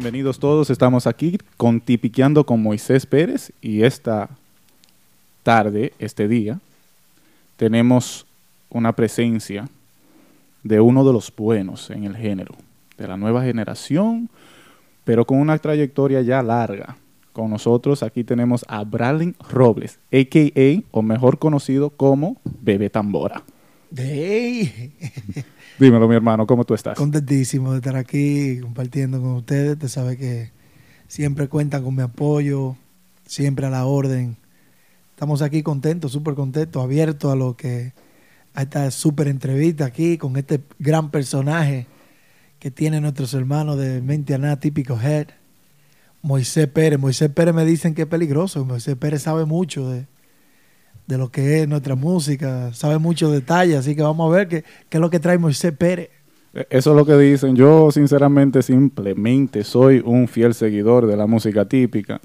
Bienvenidos todos, estamos aquí con Tipiqueando con Moisés Pérez y esta tarde, este día, tenemos una presencia de uno de los buenos en el género, de la nueva generación, pero con una trayectoria ya larga. Con nosotros aquí tenemos a Bralin Robles, a.k.a. o mejor conocido como Bebé Tambora. Hey. Dímelo, mi hermano, ¿cómo tú estás? Contentísimo de estar aquí compartiendo con ustedes. Te sabe que siempre cuentan con mi apoyo, siempre a la orden. Estamos aquí contentos, súper contentos, abiertos a lo que a esta súper entrevista aquí con este gran personaje que tiene nuestros hermanos de Mentiana, típico Head, Moisés Pérez. Moisés Pérez me dicen que es peligroso. Moisés Pérez sabe mucho de, de lo que es nuestra música, sabe muchos detalles, así que vamos a ver qué, qué es lo que trae Moisés Pérez. E, Eso es lo que dicen. Yo, sinceramente, simplemente soy un fiel seguidor de la música típica.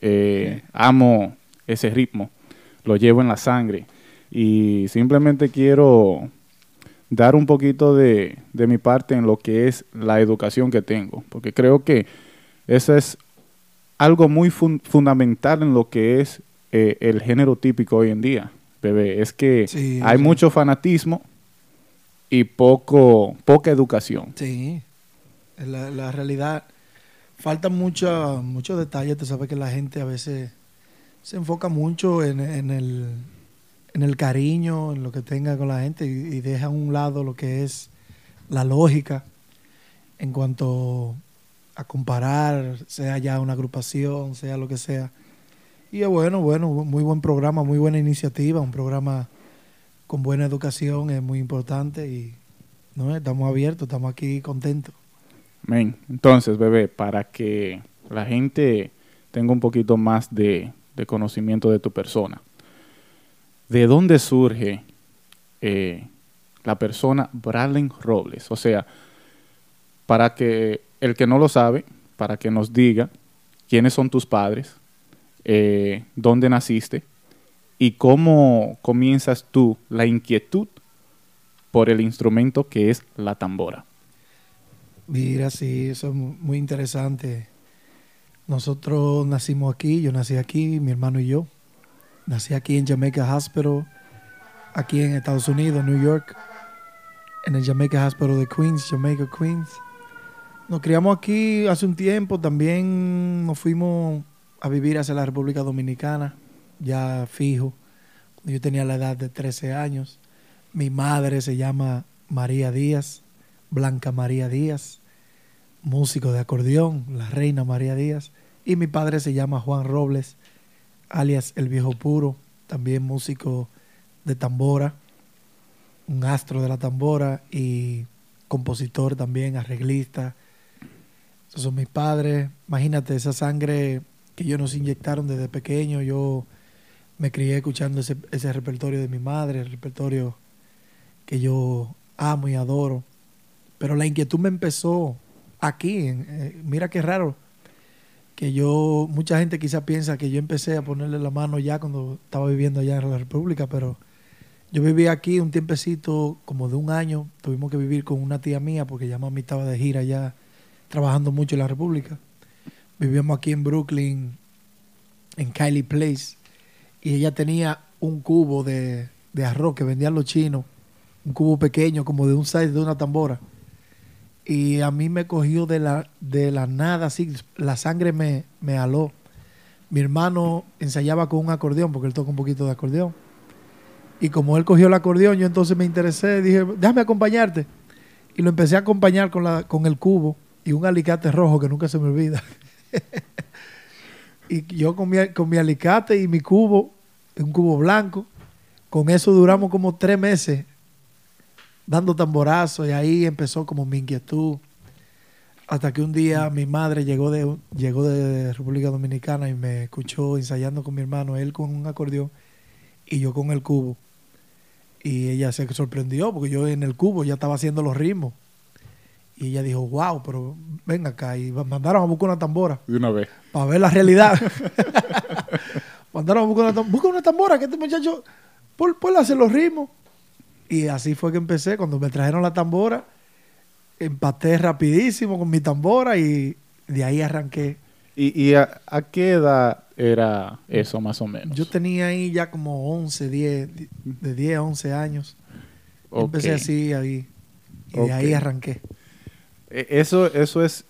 Eh, amo ese ritmo, lo llevo en la sangre. Y simplemente quiero dar un poquito de, de mi parte en lo que es la educación que tengo, porque creo que eso es algo muy fun- fundamental en lo que es eh, el género típico hoy en día, bebé. Es que Sí, hay sí. mucho fanatismo y poco, poca educación. Sí, la, la realidad, faltan mucha- muchos detalles. Tú sabes que la gente a veces se enfoca mucho en, en el, en el cariño, en lo que tenga con la gente y, y deja a un lado lo que es la lógica en cuanto a comparar, sea ya una agrupación, sea lo que sea. Y es bueno, bueno, muy buen programa, muy buena iniciativa, un programa con buena educación es muy importante y no estamos abiertos, estamos aquí contentos. Men, Entonces, bebé, para que la gente tenga un poquito más de, de conocimiento de tu persona, ¿de dónde surge eh, la persona Bralin Robles? O sea, para que el que no lo sabe, para que nos diga quiénes son tus padres, eh, dónde naciste y cómo comienzas tú la inquietud por el instrumento que es la tambora. Mira, sí, eso es mu- muy interesante. Nosotros nacimos aquí, yo nací aquí, mi hermano y yo. Nací aquí en Jamaica Hospital, aquí en Estados Unidos, New York, en el Jamaica Hospital de Queens, Jamaica, Queens. Nos criamos aquí hace un tiempo, también nos fuimos a vivir hacia la República Dominicana, ya fijo. Yo tenía la edad de 13 años. Mi madre se llama María Díaz, Blanca María Díaz, músico de acordeón, la reina María Díaz. Y mi padre se llama Juan Robles, alias El Viejo Puro, también músico de tambora, un astro de la tambora y compositor también, arreglista. Esos son mis padres. Imagínate esa sangre que ellos nos inyectaron desde pequeño. Yo me crié escuchando ese, ese repertorio de mi madre, el repertorio que yo amo y adoro. Pero la inquietud me empezó aquí. eh, mira qué raro. Que yo, mucha gente quizá piensa que yo empecé a ponerle la mano ya cuando estaba viviendo allá en la República, pero yo viví aquí un tiempecito, como de un año. Tuvimos que vivir con una tía mía porque ya mami estaba de gira allá trabajando mucho en la República. Vivíamos aquí en Brooklyn, en Kylie Place, y ella tenía un cubo de, de arroz que vendían los chinos, un cubo pequeño, como de un size de una tambora. Y a mí me cogió de la, de la nada, así, la sangre me, me aló. Mi hermano ensayaba con un acordeón, porque él toca un poquito de acordeón. Y como él cogió el acordeón, yo entonces me interesé, dije, déjame acompañarte. Y lo empecé a acompañar con, la, con el cubo y un alicate rojo que nunca se me olvida. y yo con mi, con mi alicate y mi cubo, un cubo blanco, con eso duramos como tres meses dando tamborazos y ahí empezó como mi inquietud. Hasta que un día mi madre llegó de, llegó de República Dominicana y me escuchó ensayando con mi hermano, él con un acordeón y yo con el cubo. Y ella se sorprendió porque yo en el cubo ya estaba haciendo los ritmos. Y ella dijo, wow, pero ven acá. Y mandaron a buscar una tambora De una vez. para ver la realidad. mandaron a buscar una tambora. Busca una tambora, que este muchacho, por, por hacer los ritmos. Y así fue que empecé. Cuando me trajeron la tambora, empaté rapidísimo con mi tambora y De ahí arranqué. ¿Y, y a, a qué edad era eso más o menos? Yo tenía ahí ya como 11, 10, de 10 a 11 años. Yo Ok. Empecé así ahí. Y de ahí arranqué. E- Eso, eso es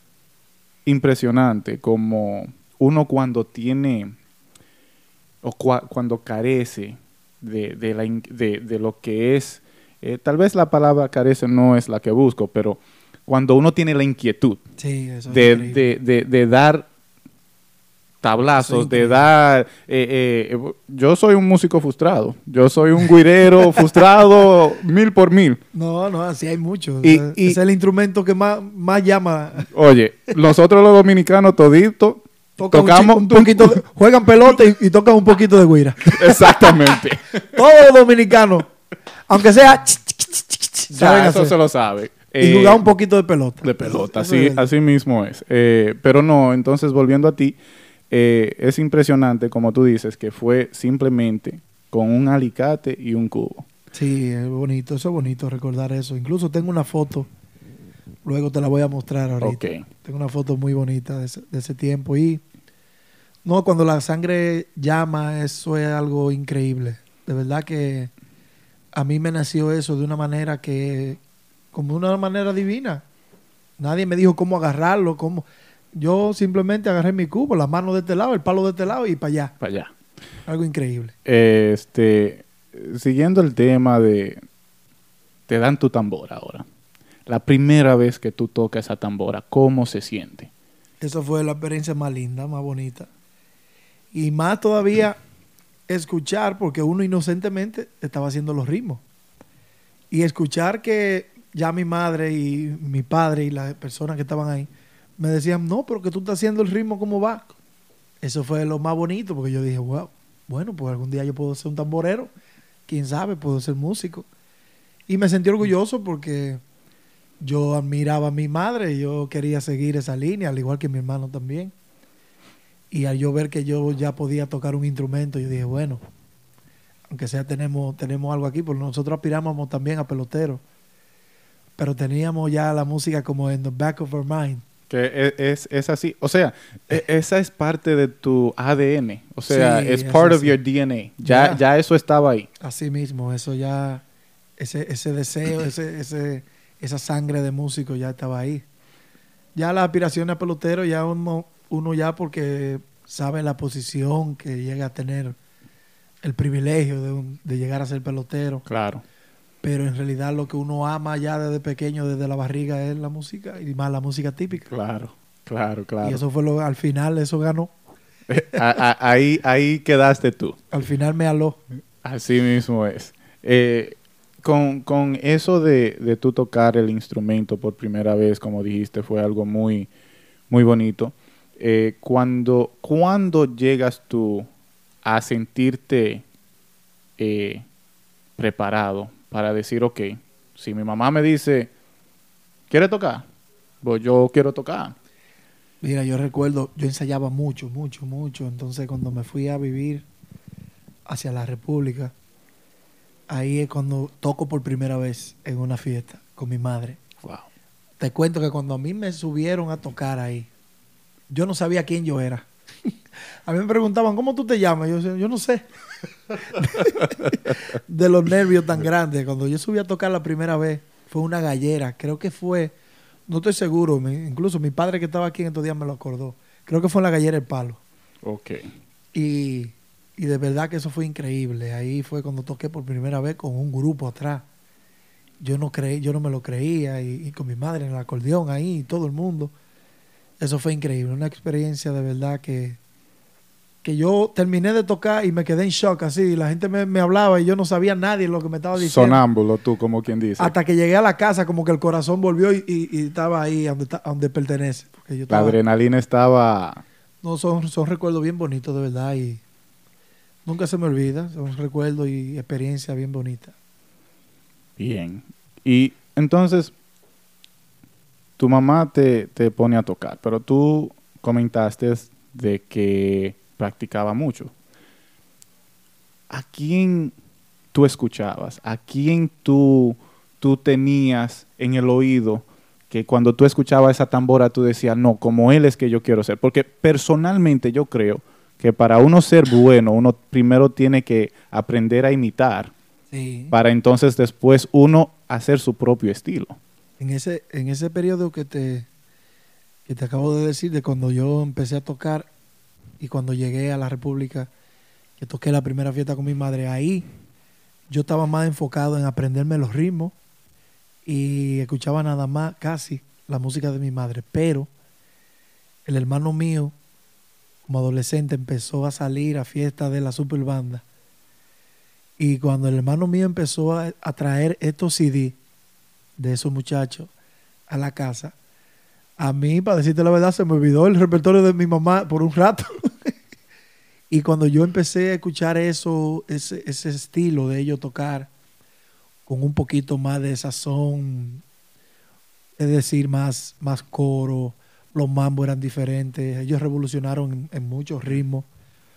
impresionante, como uno cuando tiene o cua- cuando carece de, de la in- de- de lo que es, eh, tal vez la palabra carece no es la que busco, pero cuando uno tiene la inquietud Sí, eso es de, increíble. de- de- de dar tablazos, es increíble. dar... eh, eh, yo soy un músico frustrado, yo soy un guirero frustrado mil por mil. No, no, así hay muchos. Y- O sea, y- es el instrumento que más, más llama. Oye, nosotros los dominicanos toditos un tocamos un, poquito, de- juegan pelota y, y tocan un poquito de guira. Exactamente. Todos los dominicanos, aunque sea, Ya, eso hacer. se lo sabe. y Eh, jugar un poquito de pelota. de pelota, Eso así, mismo es. Eh, pero no, entonces volviendo a ti, eh, es impresionante, como tú dices, que fue simplemente con un alicate y un cubo. Sí, es bonito, eso es bonito recordar eso. Incluso tengo una foto, luego te la voy a mostrar ahorita. Ok. Tengo una foto muy bonita de ese, de ese tiempo y no, cuando la sangre llama, eso es algo increíble. De verdad que a mí me nació eso de una manera que, como una manera divina. Nadie me dijo cómo agarrarlo, cómo. Yo simplemente agarré mi cubo, las manos de este lado, el palo de este lado y para allá. Para allá. Algo increíble. Este, siguiendo el tema de, te dan tu tambor ahora. La primera vez que tú tocas esa tambora, ¿cómo se siente? Esa fue la experiencia más linda, más bonita. Y más todavía escuchar, porque uno inocentemente estaba haciendo los ritmos. Y escuchar que ya mi madre y mi padre y las personas que estaban ahí me decían, no, pero que tú estás haciendo el ritmo como va. Eso fue lo más bonito, porque yo dije, wow, bueno, pues algún día yo puedo ser un tamborero, quién sabe, puedo ser músico. Y me sentí orgulloso porque yo admiraba a mi madre yo quería seguir esa línea, al igual que mi hermano también. Y al yo ver que yo ya podía tocar un instrumento, yo dije, bueno, aunque sea tenemos, tenemos algo aquí, porque nosotros aspirábamos también a pelotero. Pero teníamos ya la música como en the back of our mind. Que e- es, es así. O sea, e- esa es parte de tu ADN. O sea, Sí, es part of así. your DNA. Ya, Ya. ya eso estaba ahí. Así mismo, eso ya, ese, ese deseo, ese, ese, esa sangre de músico ya estaba ahí. Ya la aspiración a pelotero, ya uno, uno ya porque sabe la posición que llega a tener, el privilegio de, un- de llegar a ser pelotero, Claro. Pero en realidad lo que uno ama ya desde pequeño, desde la barriga, es la música y más la música típica. Claro, claro, claro. Y eso fue lo, al final, eso ganó. A- a- ahí, ahí quedaste tú. Al final me aló. Así mismo es. Eh, con, con eso de, de tú tocar el instrumento por primera vez, como dijiste, fue algo muy, muy bonito. Eh, cuando, cuando llegas tú a sentirte eh, preparado para decir, ok, si mi mamá me dice, ¿quiere tocar? Pues yo quiero tocar. Mira, yo recuerdo, yo ensayaba mucho, mucho, mucho. Entonces, cuando me fui a vivir hacia la República, ahí es cuando toco por primera vez en una fiesta con mi madre. Wow. Te cuento que cuando a mí me subieron a tocar ahí, yo no sabía quién yo era. A mí me preguntaban, ¿cómo tú te llamas? Yo yo no sé. de los nervios tan grandes. Cuando yo subí a tocar la primera vez, fue una gallera. Creo que fue, no estoy seguro, incluso mi padre que estaba aquí en estos días me lo acordó. Creo que fue en la gallera El Palo. Ok. Y, y de verdad que eso fue increíble. Ahí fue cuando toqué por primera vez con un grupo atrás. Yo no creí, yo no me lo creía y, y con mi madre en el acordeón ahí y todo el mundo. Eso fue increíble, una experiencia de verdad que, que yo terminé de tocar y me quedé en shock así. La gente me, me hablaba y yo no sabía nadie lo que me estaba diciendo. Sonámbulo, tú, como quien dice. Hasta que llegué a la casa, como que el corazón volvió y, y- y estaba ahí donde, donde pertenece. Porque yo La adrenalina estaba... no, son, son recuerdos bien bonitos, de verdad, y nunca se me olvida. Son recuerdos y experiencias bien bonitas. Bien. Y entonces, tu mamá te, te pone a tocar, pero tú comentaste de que practicaba mucho. ¿A quién tú escuchabas? ¿A quién tú, tú tenías en el oído que cuando tú escuchabas esa tambora tú decías, no, como él es que yo quiero ser? Porque personalmente yo creo que para uno ser bueno, uno primero tiene que aprender a imitar Sí. para entonces después uno hacer su propio estilo. En ese, en ese periodo que te, que te acabo de decir, de cuando yo empecé a tocar y cuando llegué a la República, que toqué la primera fiesta con mi madre, ahí yo estaba más enfocado en aprenderme los ritmos y escuchaba nada más, casi, la música de mi madre. Pero el hermano mío, como adolescente, empezó a salir a fiestas de la super banda. Y cuando el hermano mío empezó a, traer estos CD de esos muchachos a la casa, a mí, para decirte la verdad, se me olvidó el repertorio de mi mamá por un rato. y cuando yo empecé a escuchar eso, ese, ese estilo de ellos tocar, con un poquito más de sazón, es decir, más, más coro, los mambos eran diferentes, ellos revolucionaron en, en muchos ritmos.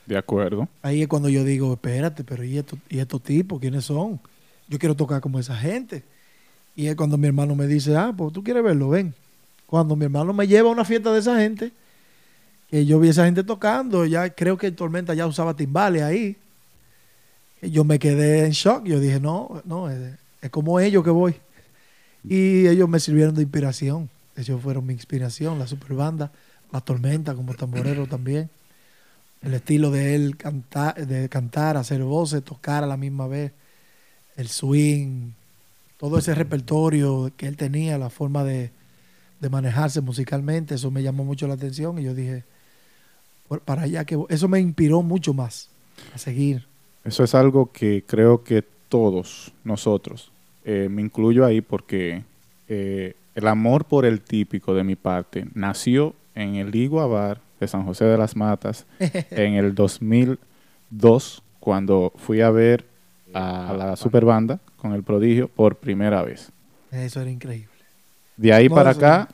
De acuerdo. Ahí es cuando yo digo, espérate, pero ¿y estos, ¿y estos tipos quiénes son? Yo quiero tocar como esa gente. Y es cuando mi hermano me dice, ah, pues tú quieres verlo, ven. Cuando mi hermano me lleva a una fiesta de esa gente, que yo vi a esa gente tocando, ya creo que Tormenta ya usaba timbales ahí. Yo me quedé en shock. Yo dije, no, no, es, es como ellos que voy. Y ellos me sirvieron de inspiración. Ellos fueron mi inspiración, la super banda, la tormenta como tamborero también. El estilo de él cantar, de cantar, hacer voces, tocar a la misma vez, el swing, todo ese repertorio que él tenía, la forma de, de manejarse musicalmente, eso me llamó mucho la atención y yo dije, "Por- para allá que voy". eso me inspiró mucho más a seguir. Eso es algo que creo que todos nosotros, eh, me incluyo ahí porque eh, el amor por el típico de mi parte nació en el Igua Bar de San José de las Matas en el 2002 cuando fui a ver a la super banda con el prodigio por primera vez. Eso era increíble. De ahí No, para eso- acá,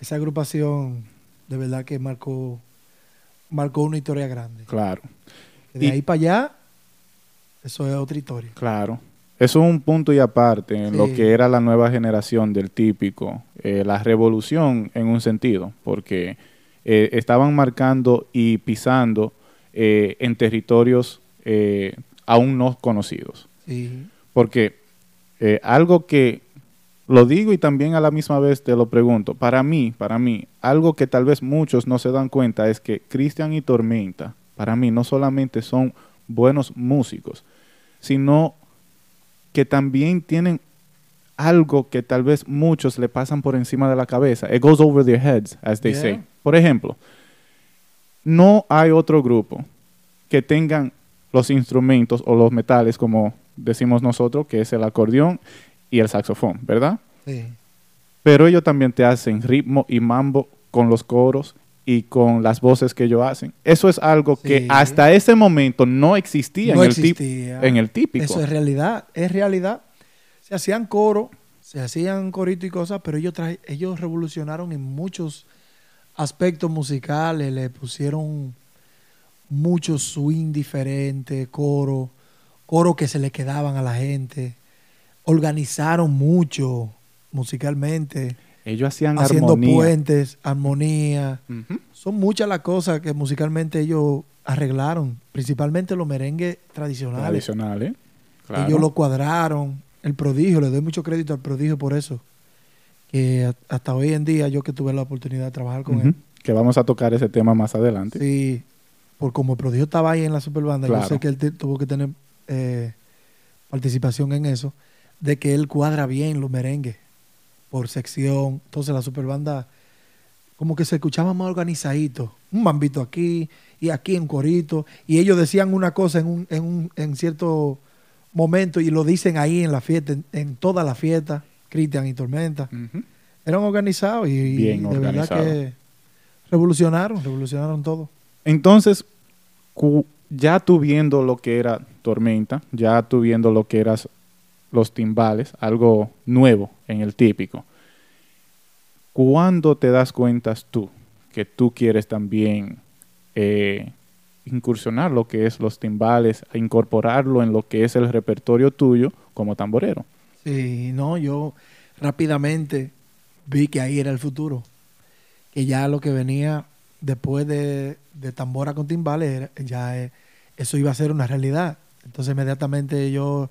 Esa agrupación de verdad que marcó, marcó una historia grande. claro, De Y- ahí para allá, eso es otra historia. Claro. Eso es un punto y aparte en lo que era la nueva generación del típico, eh, la revolución en un sentido, porque eh, estaban marcando y pisando eh, en territorios eh, aún no conocidos. Sí. Porque eh, algo que lo digo y también a la misma vez te lo pregunto, para mí, para mí, algo que tal vez muchos no se dan cuenta es que Cristian y Tormenta, para mí, no solamente son buenos músicos, sino que también tienen algo que tal vez muchos le pasan por encima de la cabeza. It goes over their heads, as they Yeah. say. Por ejemplo, no hay otro grupo que tengan los instrumentos o los metales, como decimos nosotros, que es el acordeón y el saxofón, ¿verdad? Sí. Pero ellos también te hacen ritmo y mambo con los coros y con las voces que ellos hacen. Eso es algo que hasta ese momento no existía, No en, el existía. en el típico. Eso es realidad, es realidad. Se hacían coro, se hacían corito y cosas, pero ellos, ellos revolucionaron en muchos aspectos musicales, le pusieron mucho swing diferente, coro, coro que se le quedaban a la gente, organizaron mucho musicalmente, Ellos hacían haciendo armonía. puentes, armonía. Son muchas las cosas que musicalmente ellos arreglaron, principalmente los merengues tradicionales. Tradicional, ¿eh? Claro. Ellos lo cuadraron. El prodigio, le doy mucho crédito al prodigio por eso. Que hasta hoy en día, yo que tuve la oportunidad de trabajar con él, Que vamos a tocar ese tema más adelante. sí, por como el prodigio estaba ahí en la superbanda, Claro. yo sé que él tuvo que tener eh, participación en eso, de que él cuadra bien los merengues por sección. Entonces la superbanda como que se escuchaba más organizadito. Un mambito aquí y aquí un corito. Y ellos decían una cosa en, un, en, un, en cierto momento y lo dicen ahí en la fiesta, en, en toda la fiesta, Cristian y Tormenta. Eran organizados y, y de verdad que revolucionaron, revolucionaron todo. Entonces, ya tú viendo lo que era Tormenta, ya tú viendo lo que eran los timbales, algo nuevo en el típico, ¿cuándo te das cuenta tú que tú quieres también eh, incursionar lo que es los timbales, incorporarlo en lo que es el repertorio tuyo como tamborero? Sí, no, yo rápidamente vi que ahí era el futuro. Que ya lo que venía después de, de tambora con timbales, ya eh, eso iba a ser una realidad. Entonces inmediatamente yo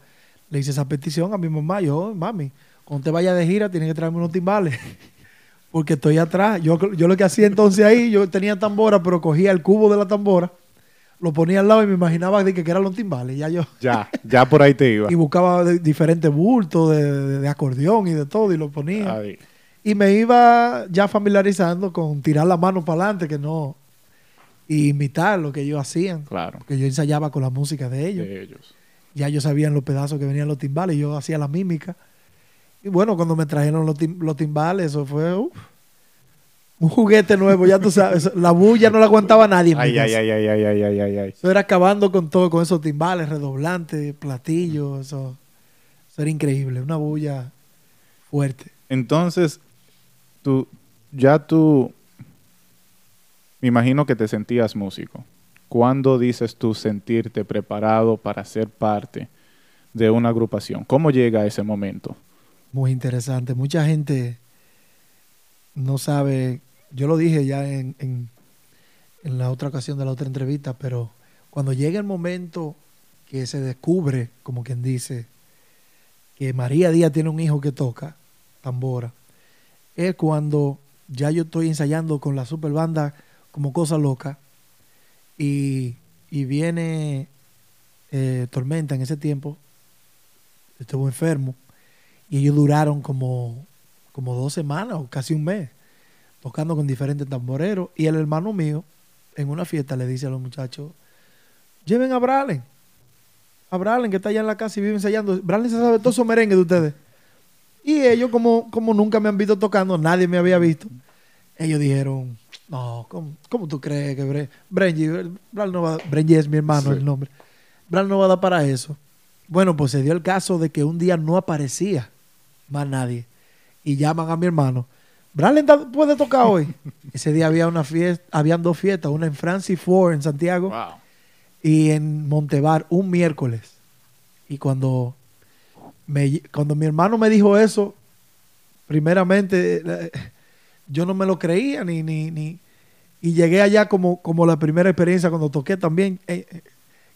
le hice esa petición a mi mamá. Yo, mami, cuando te vayas de gira tienes que traerme unos timbales. Porque estoy atrás. Yo, yo lo que hacía entonces ahí, yo tenía tambora, pero cogía el cubo de la tambora, lo ponía al lado y me imaginaba de que, que eran los timbales. Ya yo Ya, ya por ahí te iba. y buscaba de- diferentes bultos de, de- de acordeón y de todo y lo ponía. Ahí. Y me iba ya familiarizando con tirar la mano para adelante, que no. Y imitar lo que ellos hacían. Claro. Porque yo ensayaba con la música de ellos. De ellos. Ya ellos sabían los pedazos que venían los timbales y yo hacía la mímica. Y bueno, cuando me trajeron los, tim- los timbales, eso fue uf, un juguete nuevo, ya tú sabes. La bulla no la aguantaba nadie. Ay, ay, ay, ay, ay, ay, ay, ay. Eso era acabando con todo, con esos timbales, redoblantes, platillos, eso, eso era increíble, una bulla fuerte. Entonces, tú, ya tú, me imagino que te sentías músico. ¿Cuándo dices tú sentirte preparado para ser parte de una agrupación? ¿Cómo llega ese momento? Muy interesante. Mucha gente no sabe, yo lo dije ya en, en, en la otra ocasión de la otra entrevista, pero cuando llega el momento que se descubre, como quien dice, que María Díaz tiene un hijo que toca tambora, es cuando ya yo estoy ensayando con la super banda como cosa loca y, y viene eh, Tormenta en ese tiempo, estuvo enfermo y ellos duraron como, como dos semanas o casi un mes tocando con diferentes tamboreros y el hermano mío en una fiesta le dice a los muchachos lleven a Bralen a Bralen que está allá en la casa y vive ensayando. Bralen se sabe todos esos merengues de ustedes y ellos como, como nunca me han visto tocando nadie me había visto ellos dijeron no ¿cómo, cómo tú crees que Bre Brenji no va Brenji es mi hermano Sí. el nombre Bral no va a dar para eso bueno, pues se dio el caso de que un día no aparecía más nadie. Y llaman a mi hermano. Bralen ta- puede tocar hoy. Ese día había una fiesta, habían dos fiestas, una en Francis Ford en Santiago Wow. y en Montebar un miércoles. Y cuando me, cuando mi hermano me dijo eso, primeramente yo no me lo creía ni ni, ni y llegué allá como, como la primera experiencia cuando toqué también, eh, eh,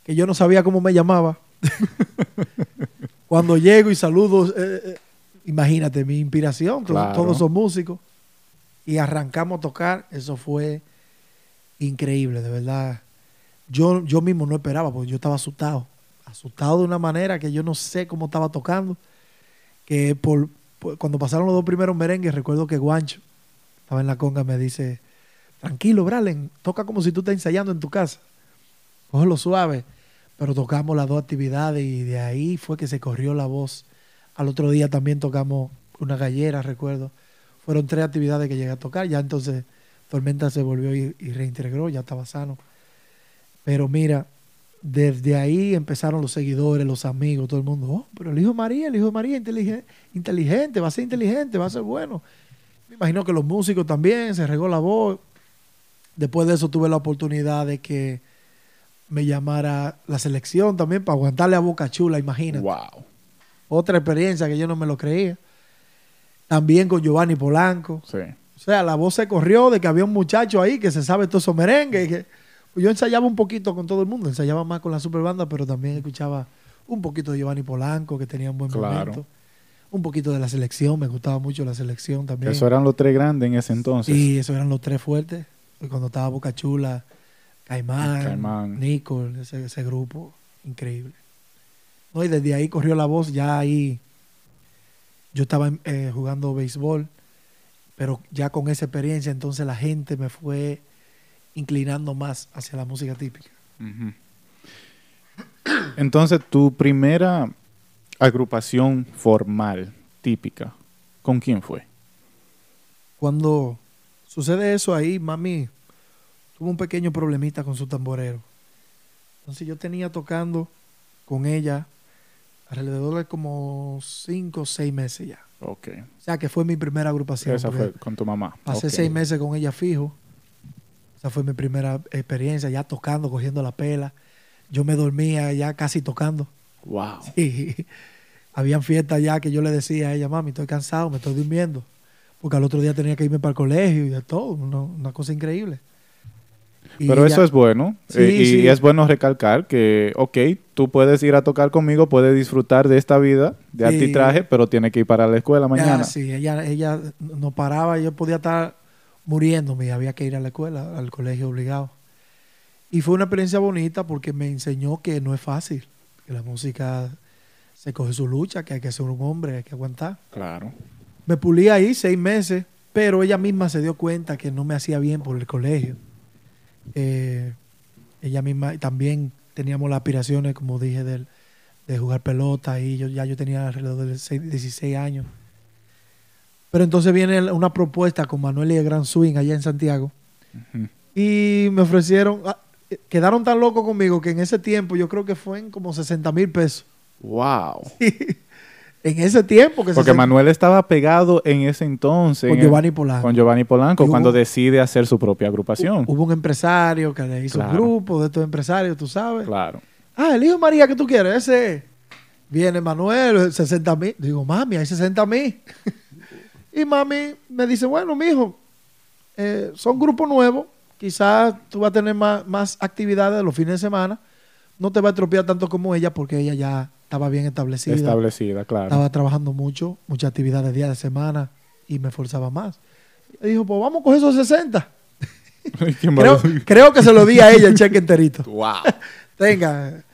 que yo no sabía cómo me llamaba. cuando llego y saludo, eh, imagínate mi inspiración, Claro. todos son músicos, y arrancamos a tocar, eso fue increíble, de verdad. Yo, yo mismo no esperaba, porque yo estaba asustado, asustado de una manera que yo no sé cómo estaba tocando, que por, cuando pasaron los dos primeros merengues, recuerdo que Guancho estaba en la conga, me dice, tranquilo, Bralen, toca como si tú estás ensayando en tu casa, cógelo suave, pero tocamos las dos actividades y de ahí fue que se corrió la voz. Al otro día también tocamos una gallera, recuerdo. Fueron tres actividades que llegué a tocar, ya entonces Tormenta se volvió y, y reintegró, ya estaba sano. Pero mira, desde ahí empezaron los seguidores, los amigos, todo el mundo. Oh, pero el hijo de María, el hijo de María, inteligente, inteligente, va a ser inteligente, va a ser bueno. Me imagino que los músicos también, se regó la voz. Después de eso tuve la oportunidad de que me llamara la selección también para aguantarle a Boca Chula, imagínate. Wow. Otra experiencia que yo no me lo creía. También con Giovanni Polanco. Sí. O sea, la voz se corrió de que había un muchacho ahí que se sabe todos esos merengues. y que- yo ensayaba un poquito con todo el mundo, ensayaba más con la super banda, pero también escuchaba un poquito de Giovanni Polanco, que tenía un buen Claro. momento. Un poquito de la selección, me gustaba mucho la selección también. Eso eran los tres grandes en ese entonces. Sí, esos eran los tres fuertes. Y Cuando estaba Boca Chula, Caimán, Caimán. Nicole, ese, ese grupo, increíble. No, y desde ahí corrió la voz, ya ahí yo estaba eh, jugando béisbol, pero ya con esa experiencia, entonces la gente me fue inclinando más hacia la música típica. Entonces, tu primera agrupación formal, típica, ¿con quién fue? Cuando sucede eso ahí, mami tuvo un pequeño problemita con su tamborero. Entonces yo tenía tocando con ella alrededor de como cinco o seis meses ya. Ok. O sea que fue mi primera agrupación. Esa fue con tu mamá. Pasé Ok. seis meses con ella fijo. Esa fue mi primera experiencia, ya tocando, cogiendo la pela. Yo me dormía ya casi tocando. Wow. Y habían fiestas ya que yo le decía a ella, mami, estoy cansado, me estoy durmiendo. porque al otro día tenía que irme para el colegio y de todo, una, una cosa increíble. Y Pero ella- eso es bueno. Sí, eh, y sí. es bueno recalcar que, ok, tú puedes ir a tocar conmigo, puedes disfrutar de esta vida de Sí. arbitraje, pero tienes que ir para la escuela mañana. Ah, sí, ella, ella no paraba, yo podía estar muriéndome y había que ir a la escuela, al colegio obligado. Y fue una experiencia bonita porque me enseñó que no es fácil, que la música se coge su lucha, que hay que ser un hombre, hay que aguantar. Claro. Me pulí ahí seis meses, pero ella misma se dio cuenta que no me hacía bien por el colegio. Eh, ella misma también teníamos las aspiraciones, como dije, del- de jugar pelota y yo ya yo tenía alrededor de seis- 16 años. Pero entonces viene una propuesta con Manuel y el Gran Swing allá en Santiago y me ofrecieron, ah, eh, quedaron tan locos conmigo que en ese tiempo yo creo que fue en como 60 mil pesos. Wow. En ese tiempo que Porque 60 Manuel estaba pegado en ese entonces. con en Giovanni Polanco. con Giovanni Polanco hubo- cuando decide hacer su propia agrupación. Hubo un empresario que le hizo Claro. un grupo de estos empresarios, tú sabes. Claro. Ah, el hijo María que tú quieres, ese. es. Viene Manuel, 60 mil. Digo, mami, hay 60 mil. y mami me dice, bueno, mijo, eh, son grupos nuevos. Quizás tú vas a tener más, más actividades los fines de semana. No te va a estropear tanto como ella porque ella ya estaba bien establecida. Establecida, claro. Estaba trabajando mucho, muchas actividades día de semana y me esforzaba más. Y dijo, pues vamos a coger esos 60. Qué Creo, que se lo di a ella el cheque enterito. Wow. Tenga.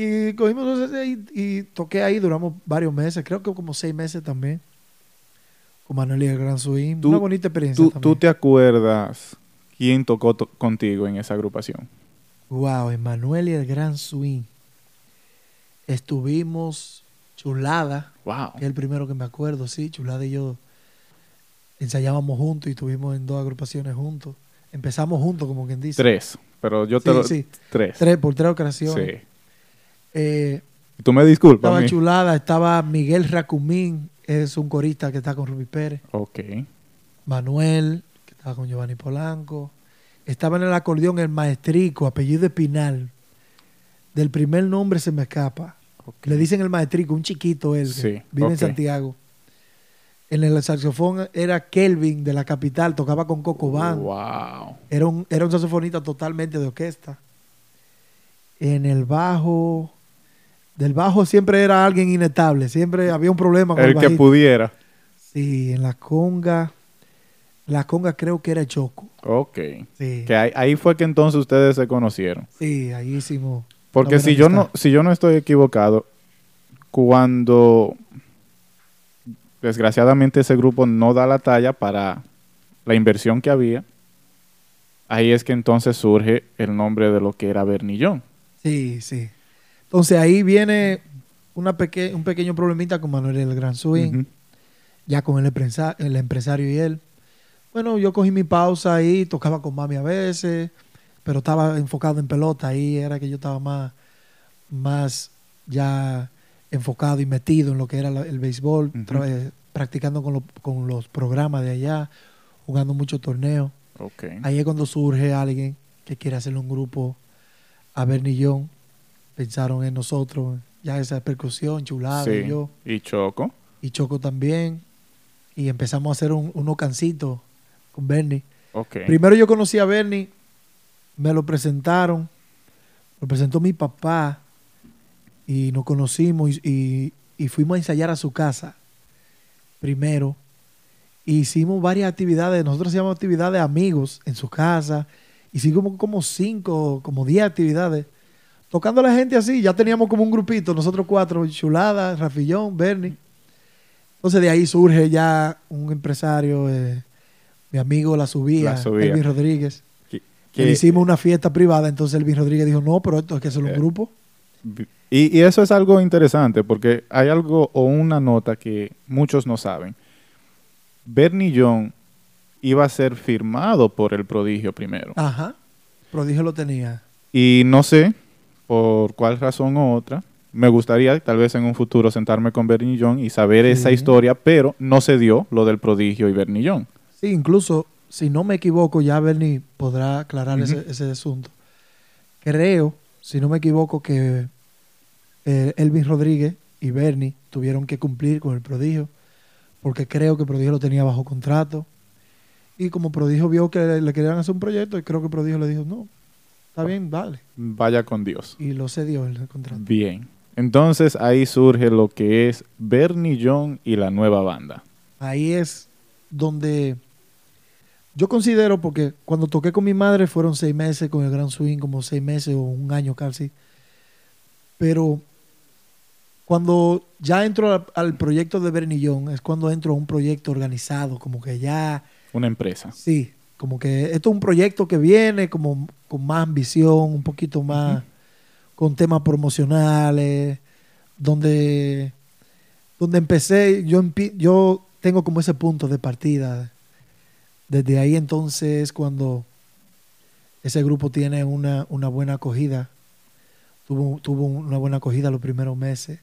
Y cogimos y, y toqué ahí, duramos varios meses, creo que como seis meses también. Con Manuel y el Gran Swing. Tú- Una bonita experiencia ¿Tú, también. tú te acuerdas quién tocó to- contigo en esa agrupación? Wow, Emanuel y el Gran Swing. Estuvimos chulada, Wow. que es el primero que me acuerdo, sí, chulada y yo ensayábamos juntos y estuvimos en dos agrupaciones juntos. Empezamos juntos, como quien dice. Tres. Pero yo te Sí, lo... sí. Tres. Tres, por tres ocasiones. Sí. Eh, Tú me disculpas. estaba chulada, estaba Miguel Racumín, es un corista que está con Rubí Pérez. Ok. Manuel, que estaba con Giovanni Polanco. Estaba en el acordeón el maestrico, apellido Espinal. Del primer nombre se me escapa. Le dicen el maestrico, un chiquito él, que Sí, vive en. Santiago. En el saxofón era Kelvin de la capital, tocaba con Coco Van. Wow. Era un, era un saxofonista totalmente de orquesta. En el bajo, del bajo siempre era alguien inestable, siempre había un problema con el, El que pudiera. Sí, en la conga, la conga creo que era Choco. Ok. Sí, Que ahí, ahí fue que entonces ustedes se conocieron. sí, ahí hicimos. Porque si yo no, si yo no estoy equivocado, cuando desgraciadamente ese grupo no da la talla para la inversión que había, ahí es que entonces surge el nombre de lo que era Bernillón. Sí, sí. Entonces ahí viene una peque- un pequeño problemita con Manuel el Gran Swing, ya con el, empresa- el empresario y él. Bueno, yo cogí mi pausa ahí, tocaba con mami a veces, pero estaba enfocado en pelota. Ahí era que yo estaba más, más ya enfocado y metido en lo que era la- el béisbol, practicando con, lo- con los programas de allá, jugando muchos torneos. Ahí es cuando surge alguien que quiere hacerle un grupo a Bernillón. Pensaron en nosotros, ya esa percusión, chulada, Sí. y yo, Y Choco. y Choco también. Y empezamos a hacer un, unos cancitos con Bernie. Primero yo conocí a Bernie, me lo presentaron, lo presentó mi papá y nos conocimos y, y- y fuimos a ensayar a su casa primero. Hicimos varias actividades, nosotros hacíamos actividades de amigos en su casa, hicimos como cinco, como diez actividades, tocando a la gente así, ya teníamos como un grupito, nosotros cuatro, Chulada, Rafillón, Bernie. Entonces de ahí surge ya un empresario, eh, mi amigo La Subía, La Subía. Elvin Rodríguez. Que- hicimos una fiesta privada, entonces Elvin Rodríguez dijo, no, pero esto es que es un Eh. grupo. Y, y eso es algo interesante porque hay algo o una nota que muchos no saben. Bernillón iba a ser firmado por el prodigio primero. Ajá. Prodigio lo tenía. Y no sé por cuál razón u otra. Me gustaría tal vez en un futuro sentarme con Bernillón y saber Sí. esa historia, pero no se dio lo del prodigio y Bernillón. Sí, incluso, si no me equivoco, ya Bernie podrá aclarar ese, ese asunto. Creo, si no me equivoco, que eh, Elvin Rodríguez y Bernie tuvieron que cumplir con el prodigio, porque creo que Prodigio lo tenía bajo contrato. Y como Prodigio vio que le querían hacer un proyecto, y creo que Prodigio le dijo, no, está bien, dale. Vaya con Dios. Y lo cedió el contrato. Bien. Entonces ahí surge lo que es Bernie John y la nueva banda. Ahí es donde yo considero, porque cuando toqué con mi madre fueron seis meses, con el Gran Swing como seis meses o un año casi. Pero cuando ya entro al, proyecto de Bernillón, es cuando entro a un proyecto organizado, como que ya... Una empresa. Sí, como que esto es un proyecto que viene como con más ambición, un poquito más, con temas promocionales, donde, donde empecé, yo, yo tengo como ese punto de partida. Desde ahí entonces, cuando ese grupo tiene una, una buena acogida, tuvo, tuvo una buena acogida los primeros meses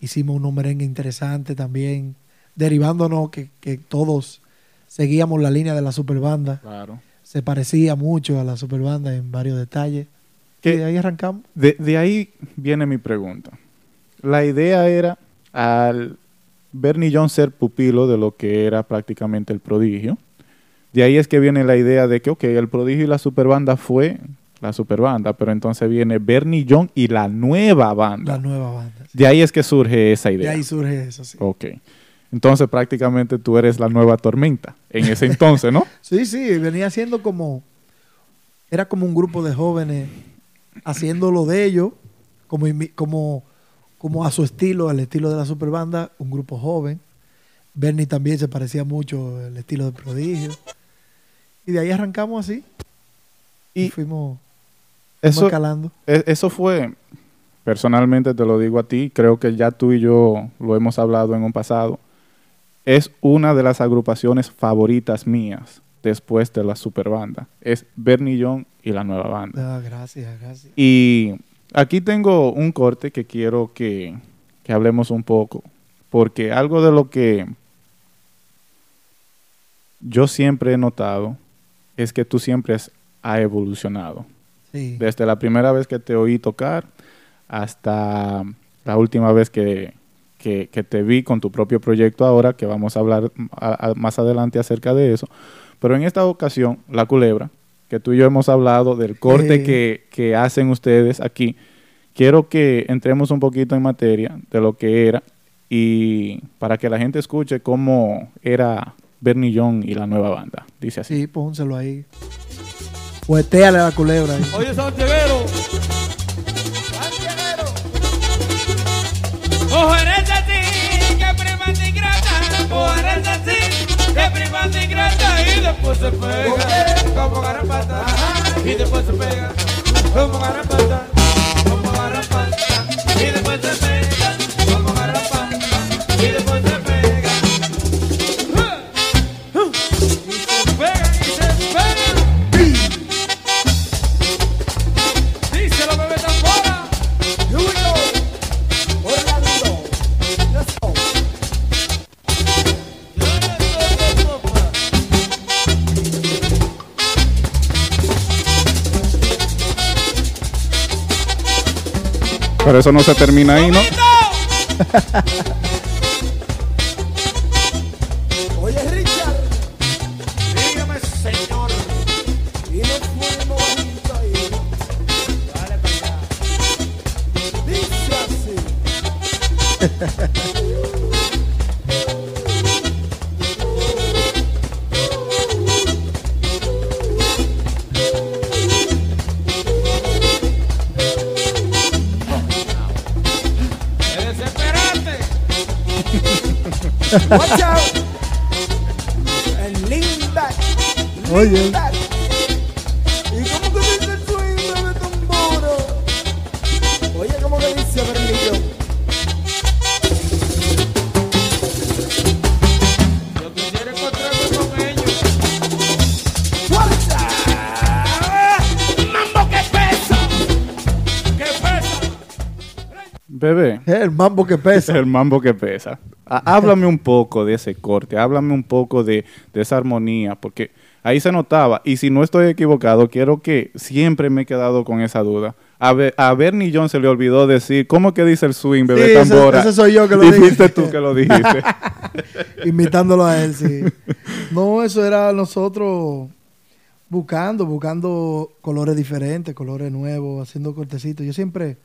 hicimos un merengue interesante también, derivándonos que, que todos seguíamos la línea de la superbanda. Claro. Se parecía mucho a la superbanda en varios detalles. y de ahí arrancamos. De, de, ahí viene mi pregunta. La idea era, al Bernie John ser pupilo de lo que era prácticamente el prodigio, de ahí es que viene la idea de que, ok, el prodigio y la superbanda fue la super banda, pero entonces viene Bernie John y la nueva banda. La nueva banda. De ahí es que surge esa idea. De ahí surge eso, sí. Ok. Entonces prácticamente tú eres la nueva tormenta en ese entonces, ¿no? sí, sí, venía siendo como, era como un grupo de jóvenes haciendo lo de ellos, como, como, como a su estilo, al estilo de la super banda, un grupo joven. Bernie también se parecía mucho al estilo de prodigio. Y de ahí arrancamos así. y fuimos eso, e, eso fue, personalmente te lo digo a ti, creo que ya tú y yo lo hemos hablado en un pasado, es una de las agrupaciones favoritas mías después de la super banda. Es Bernie John y la nueva banda. Ah, gracias, gracias. Y aquí tengo un corte que quiero que, que hablemos un poco, porque algo de lo que yo siempre he notado es que tú siempre has evolucionado. Desde la primera vez que te oí tocar hasta la última vez que, te vi con tu propio proyecto ahora, que vamos a hablar más adelante acerca de eso. Pero en esta ocasión, La Culebra, que tú y yo hemos hablado del corte que, que hacen ustedes aquí, quiero que entremos un poquito en materia de lo que era y para que la gente escuche cómo era Bernillón y la nueva banda. Dice así. Sí, pónselo ahí. Hueteale a la culebra. Ahí. Oye, Santiaguero. Santiaguero. Mujeres así, que prima y grata. Y después se pega, como garrapata. Y después se pega, como garrapata. Pero eso no se termina ahí, ¿no? Watch out. And lean back. Lean Oye. back. ¿Y cómo que dice el swing, bebé tamboro? Oye, ¿cómo que dice Bernillo? Yo quisiera encontrarme con ellos. ¡Fuerza! ¡Mambo que pesa! ¡Que pesa! Bebé. El mambo que pesa. El mambo que pesa háblame un poco de ese corte, háblame un poco de, esa armonía, porque ahí se notaba, y si no estoy equivocado, quiero que siempre me he quedado con esa duda. A, Be- a Bernie John se le olvidó decir, ¿cómo que dice el swing, bebé Sí, ese- tambora? ese soy yo que lo dije. fuiste tú que lo dijiste. imitándolo a él, sí. No, eso era nosotros buscando, buscando colores diferentes, colores nuevos, haciendo cortecitos. Yo siempre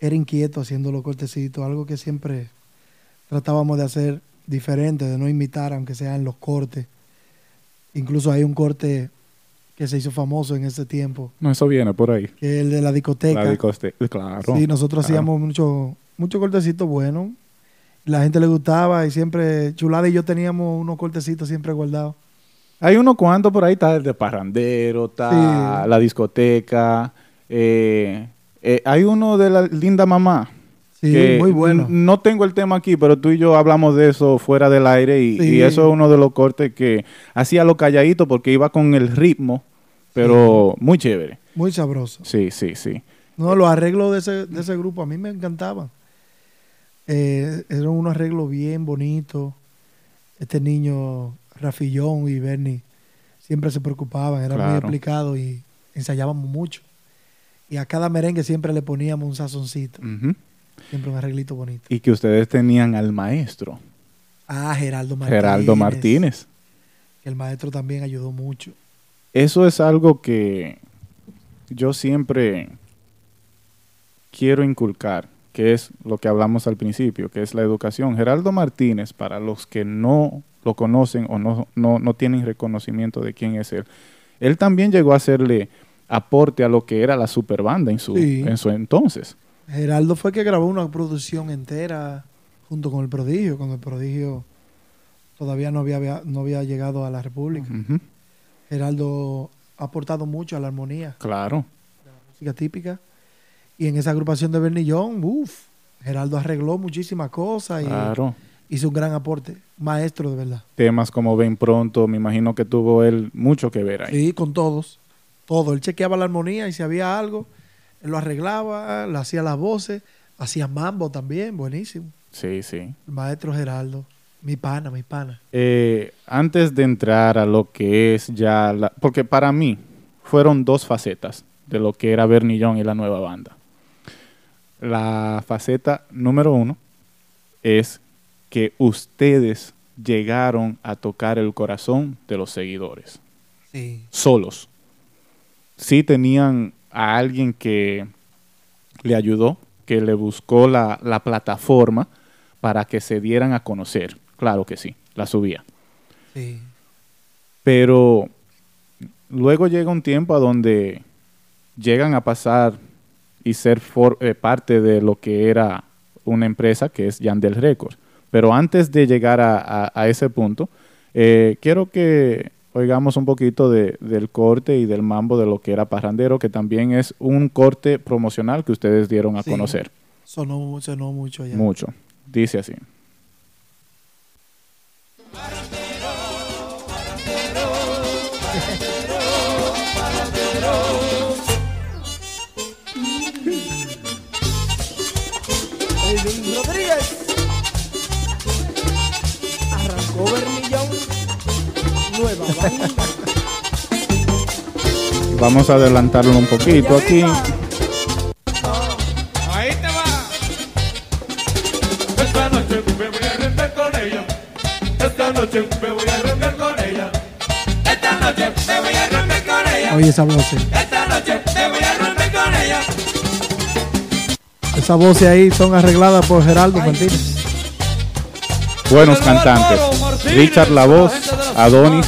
era inquieto haciendo los cortecitos, algo que siempre tratábamos de hacer diferente, de no imitar, aunque sea en los cortes. Incluso hay un corte que se hizo famoso en ese tiempo, no, eso viene por ahí. que el de la discoteca. La coste- Claro. Sí, nosotros claro. hacíamos mucho, mucho cortecito bueno. La gente le gustaba y siempre, Chulada y yo teníamos unos cortecitos siempre guardados. Hay uno cuanto por ahí, está el de Parrandero, está Sí. la discoteca. eh, eh, hay uno de la linda mamá. Sí, que muy bueno. No tengo el tema aquí, pero tú y yo hablamos de eso fuera del aire y, Sí. y eso es uno de los cortes que hacía lo calladito porque iba con el ritmo, pero muy chévere. Muy sabroso. Sí, sí, sí. No, los arreglos de ese, de ese grupo a mí me encantaban. Eh, eran unos arreglos bien bonitos. Este niño, Rafillón y Bernie, siempre se preocupaban, eran muy explicados y ensayábamos mucho. Y a cada merengue siempre le poníamos un sazoncito. Siempre un arreglito bonito. Y que ustedes tenían al maestro, Ah, Geraldo Martínez. Geraldo Martínez. El maestro también ayudó mucho. Eso es algo que yo siempre quiero inculcar, que es lo que hablamos al principio, que es la educación. Geraldo Martínez, para los que no lo conocen o no, no, no tienen reconocimiento de quién es él, él también llegó a hacerle aporte a lo que era la superbanda en su, Sí. en su entonces. Geraldo fue que grabó una producción entera junto con el prodigio, cuando el prodigio todavía no había, no había llegado a la República. Geraldo ha aportado mucho a la armonía, Claro. música típica. Y en esa agrupación de Bernillón, uff, Geraldo arregló muchísimas cosas y Claro. hizo un gran aporte. Maestro, de verdad. Temas como Ven Pronto, me imagino que tuvo él mucho que ver ahí. Sí, con todos. Todo. Él chequeaba la armonía y si había algo, él lo arreglaba, le hacía las voces, hacía mambo también, buenísimo. Sí, sí. El maestro Geraldo, mi pana, mi pana. Eh, antes de entrar a lo que es ya la... Porque para mí fueron dos facetas de lo que era Bernillón y la nueva banda. La faceta número uno es que ustedes llegaron a tocar el corazón de los seguidores, Sí. solos. Sí tenían a alguien que le ayudó, que le buscó la, la plataforma para que se dieran a conocer. Claro que sí, la subía. Sí. Pero luego llega un tiempo a donde llegan a pasar y ser for- eh, parte de lo que era una empresa que es Yandel Records. Pero antes de llegar a, a- a ese punto, eh, quiero que oigamos un poquito de- del corte y del mambo de lo que era Parrandero, que también es un corte promocional que ustedes dieron a Sí. conocer Sonó, sonó mucho allá. mucho. Dice así. Nueva. Vamos a adelantarlo un poquito aquí. Ahí te va. Esta noche me voy a romper con ella. Esta noche me voy a romper con ella. Esta noche me voy a romper con ella. Oye, esa voz. Esta noche me voy a romper con ella. Esas voces ahí son arregladas por Geraldo Martínez. Buenos cantantes. Richard La Voz, Adonis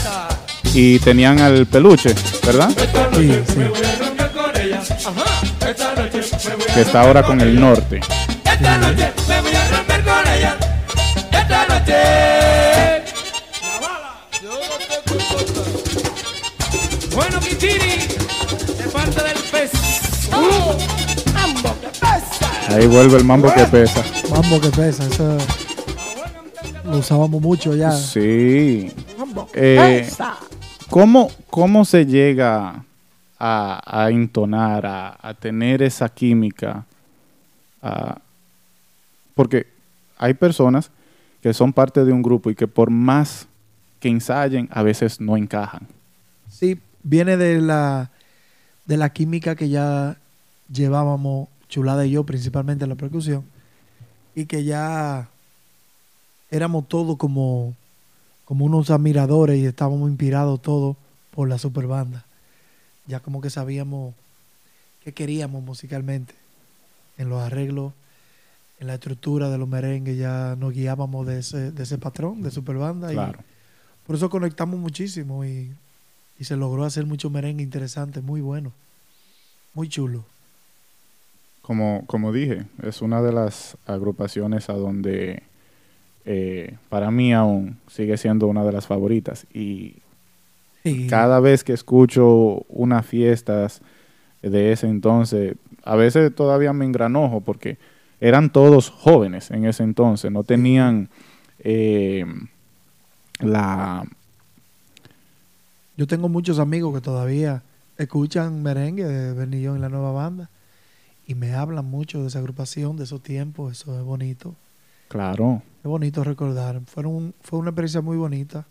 y tenían al peluche, ¿verdad? Sí, sí. Voy a romper con ella. Ajá. Esta noche me voy a Que está ahora con el norte. Esta noche me voy a romper con ella. Esta noche. Bueno, Kitiri, de parte del pez. Ambos que pesa. Ahí vuelve el mambo que pesa. Mambo que pesa, eso lo usábamos mucho ya. Sí. Eh. ¿Cómo, cómo se llega a, a entonar, a, a tener esa química? a- porque hay personas que son parte de un grupo y que por más que ensayen, a veces no encajan. Sí, viene de la, de la química que ya llevábamos Chulada y yo principalmente en la percusión y que ya éramos todos como, como unos admiradores y estábamos inspirados todos por la super banda. Ya como que sabíamos qué queríamos musicalmente en los arreglos, en la estructura de los merengues, ya nos guiábamos de ese, de ese patrón de super banda y Claro. por eso conectamos muchísimo y, y se logró hacer mucho merengue interesante, muy bueno, muy chulo. Como, como dije, es una de las agrupaciones a donde eh, para mí aún sigue siendo una de las favoritas. Y cada vez que escucho unas fiestas de ese entonces, a veces todavía me engranojo porque eran todos jóvenes en ese entonces, no tenían eh, la... Yo tengo muchos amigos que todavía escuchan merengue de Bernillón y la nueva banda y me hablan mucho de esa agrupación, de esos tiempos, eso es bonito. Claro, Es bonito recordar. Fueron, fue una experiencia muy bonita.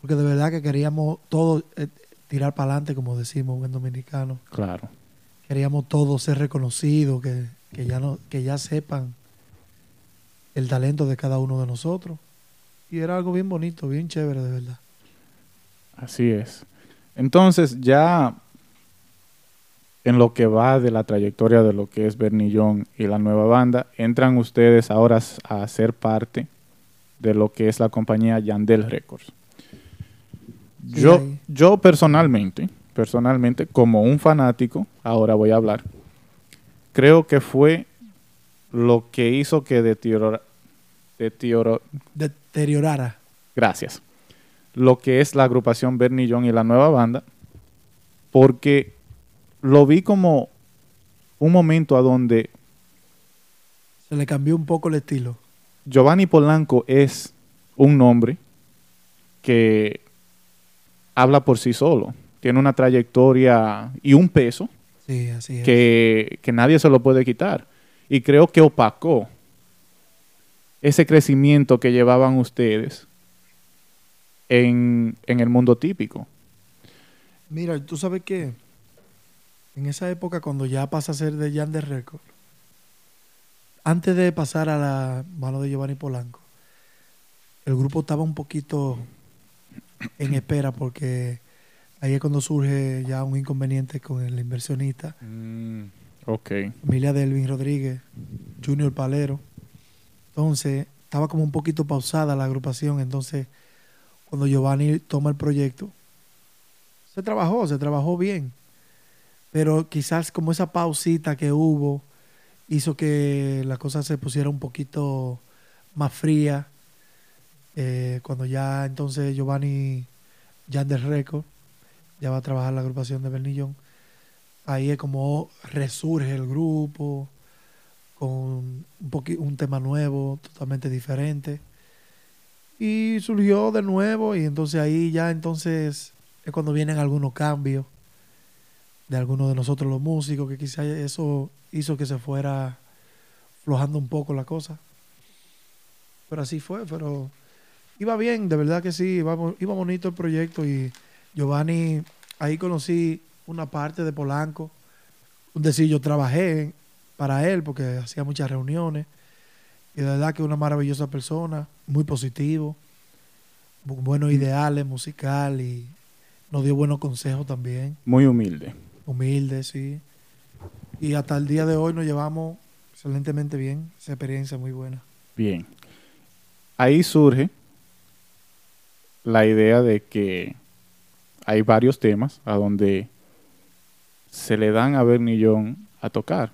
Porque de verdad que queríamos todos eh, tirar para adelante, como decimos en dominicano. claro. Queríamos todos ser reconocidos, que, que, ya no, que ya sepan el talento de cada uno de nosotros. Y era algo bien bonito, bien chévere, de verdad. Así es. Entonces, ya en lo que va de la trayectoria de lo que es Bernillón y la nueva banda, entran ustedes ahora a ser parte de lo que es la compañía Yandel Records. Yo, yo personalmente, personalmente, como un fanático, ahora voy a hablar, creo que fue lo que hizo que deteriora, deterioro- Deteriorara. Gracias. Lo que es la agrupación Bernillón y la nueva banda, porque lo vi como un momento a donde Se le cambió un poco el estilo. Giovanni Polanco es un nombre que habla por sí solo. Tiene una trayectoria y un peso Sí, así es. que, que nadie se lo puede quitar. Y creo que opacó ese crecimiento que llevaban ustedes en, en el mundo típico. Mira, tú sabes que en esa época, cuando ya pasa a ser de Jan de Record, antes de pasar a la mano de Giovanni Polanco, el grupo estaba un poquito en espera porque ahí es cuando surge ya un inconveniente con el inversionista, Ok. familia de Elvin Rodríguez, Junior Palero. Entonces, estaba como un poquito pausada la agrupación. Entonces, cuando Giovanni toma el proyecto, se trabajó, se trabajó bien. Pero quizás como esa pausita que hubo hizo que la cosa se pusiera un poquito más fría. Eh, cuando ya entonces Giovanni, ya del Record, ya va a trabajar la agrupación de Bernillón ahí es como resurge el grupo con un, un tema nuevo, totalmente diferente. Y surgió de nuevo y entonces ahí ya entonces es cuando vienen algunos cambios de algunos de nosotros los músicos, que quizás eso hizo que se fuera flojando un poco la cosa. Pero así fue, pero iba bien, de verdad que sí, iba, iba bonito el proyecto y Giovanni, ahí conocí una parte de Polanco. Es decir, yo trabajé para él porque hacía muchas reuniones. Y de verdad que una maravillosa persona, muy positivo, bu- buenos ideales musical y nos dio buenos consejos también, Muy humilde. Humilde, sí. Y hasta el día de hoy nos llevamos excelentemente bien, esa experiencia muy buena. Bien. Ahí surge la idea de que hay varios temas a donde se le dan a Bernillón a tocar,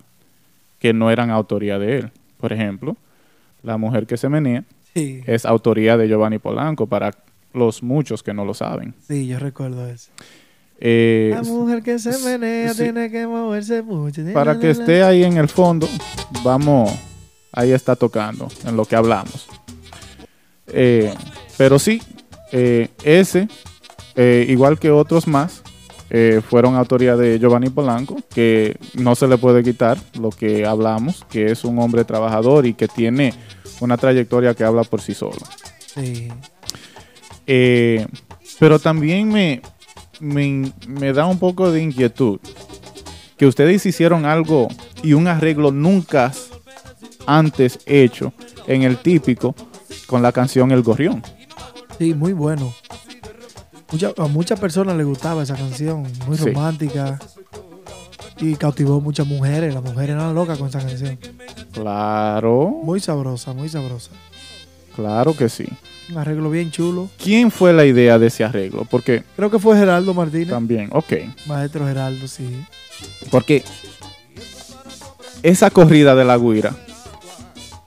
que no eran autoría de él. Por ejemplo, La mujer que se menea Sí, es autoría de Giovanni Polanco para los muchos que no lo saben. sí, yo recuerdo eso. Eh, La mujer que se menea sí. tiene que moverse mucho. para que esté ahí en el fondo, vamos, ahí está tocando en lo que hablamos. Eh, pero sí, eh, ese, eh, igual que otros más, fueron autoría de Giovanni Polanco, que no se le puede quitar lo que hablamos, que es un hombre trabajador y que tiene una trayectoria que habla por sí solo. Sí, pero también me, me, me da un poco de inquietud que ustedes hicieron algo y un arreglo nunca antes hecho en el típico con la canción El Gorrión. Sí, muy bueno. Mucha- a muchas personas les gustaba esa canción, muy Sí. romántica. Y cautivó muchas mujeres. Las mujeres eran locas con esa canción. Claro, Muy sabrosa, muy sabrosa. Claro que sí. Un arreglo bien chulo. ¿Quién fue la idea de ese arreglo? Porque Creo que fue Geraldo Martínez. también, ok, Maestro Geraldo, sí. porque esa corrida de la guira,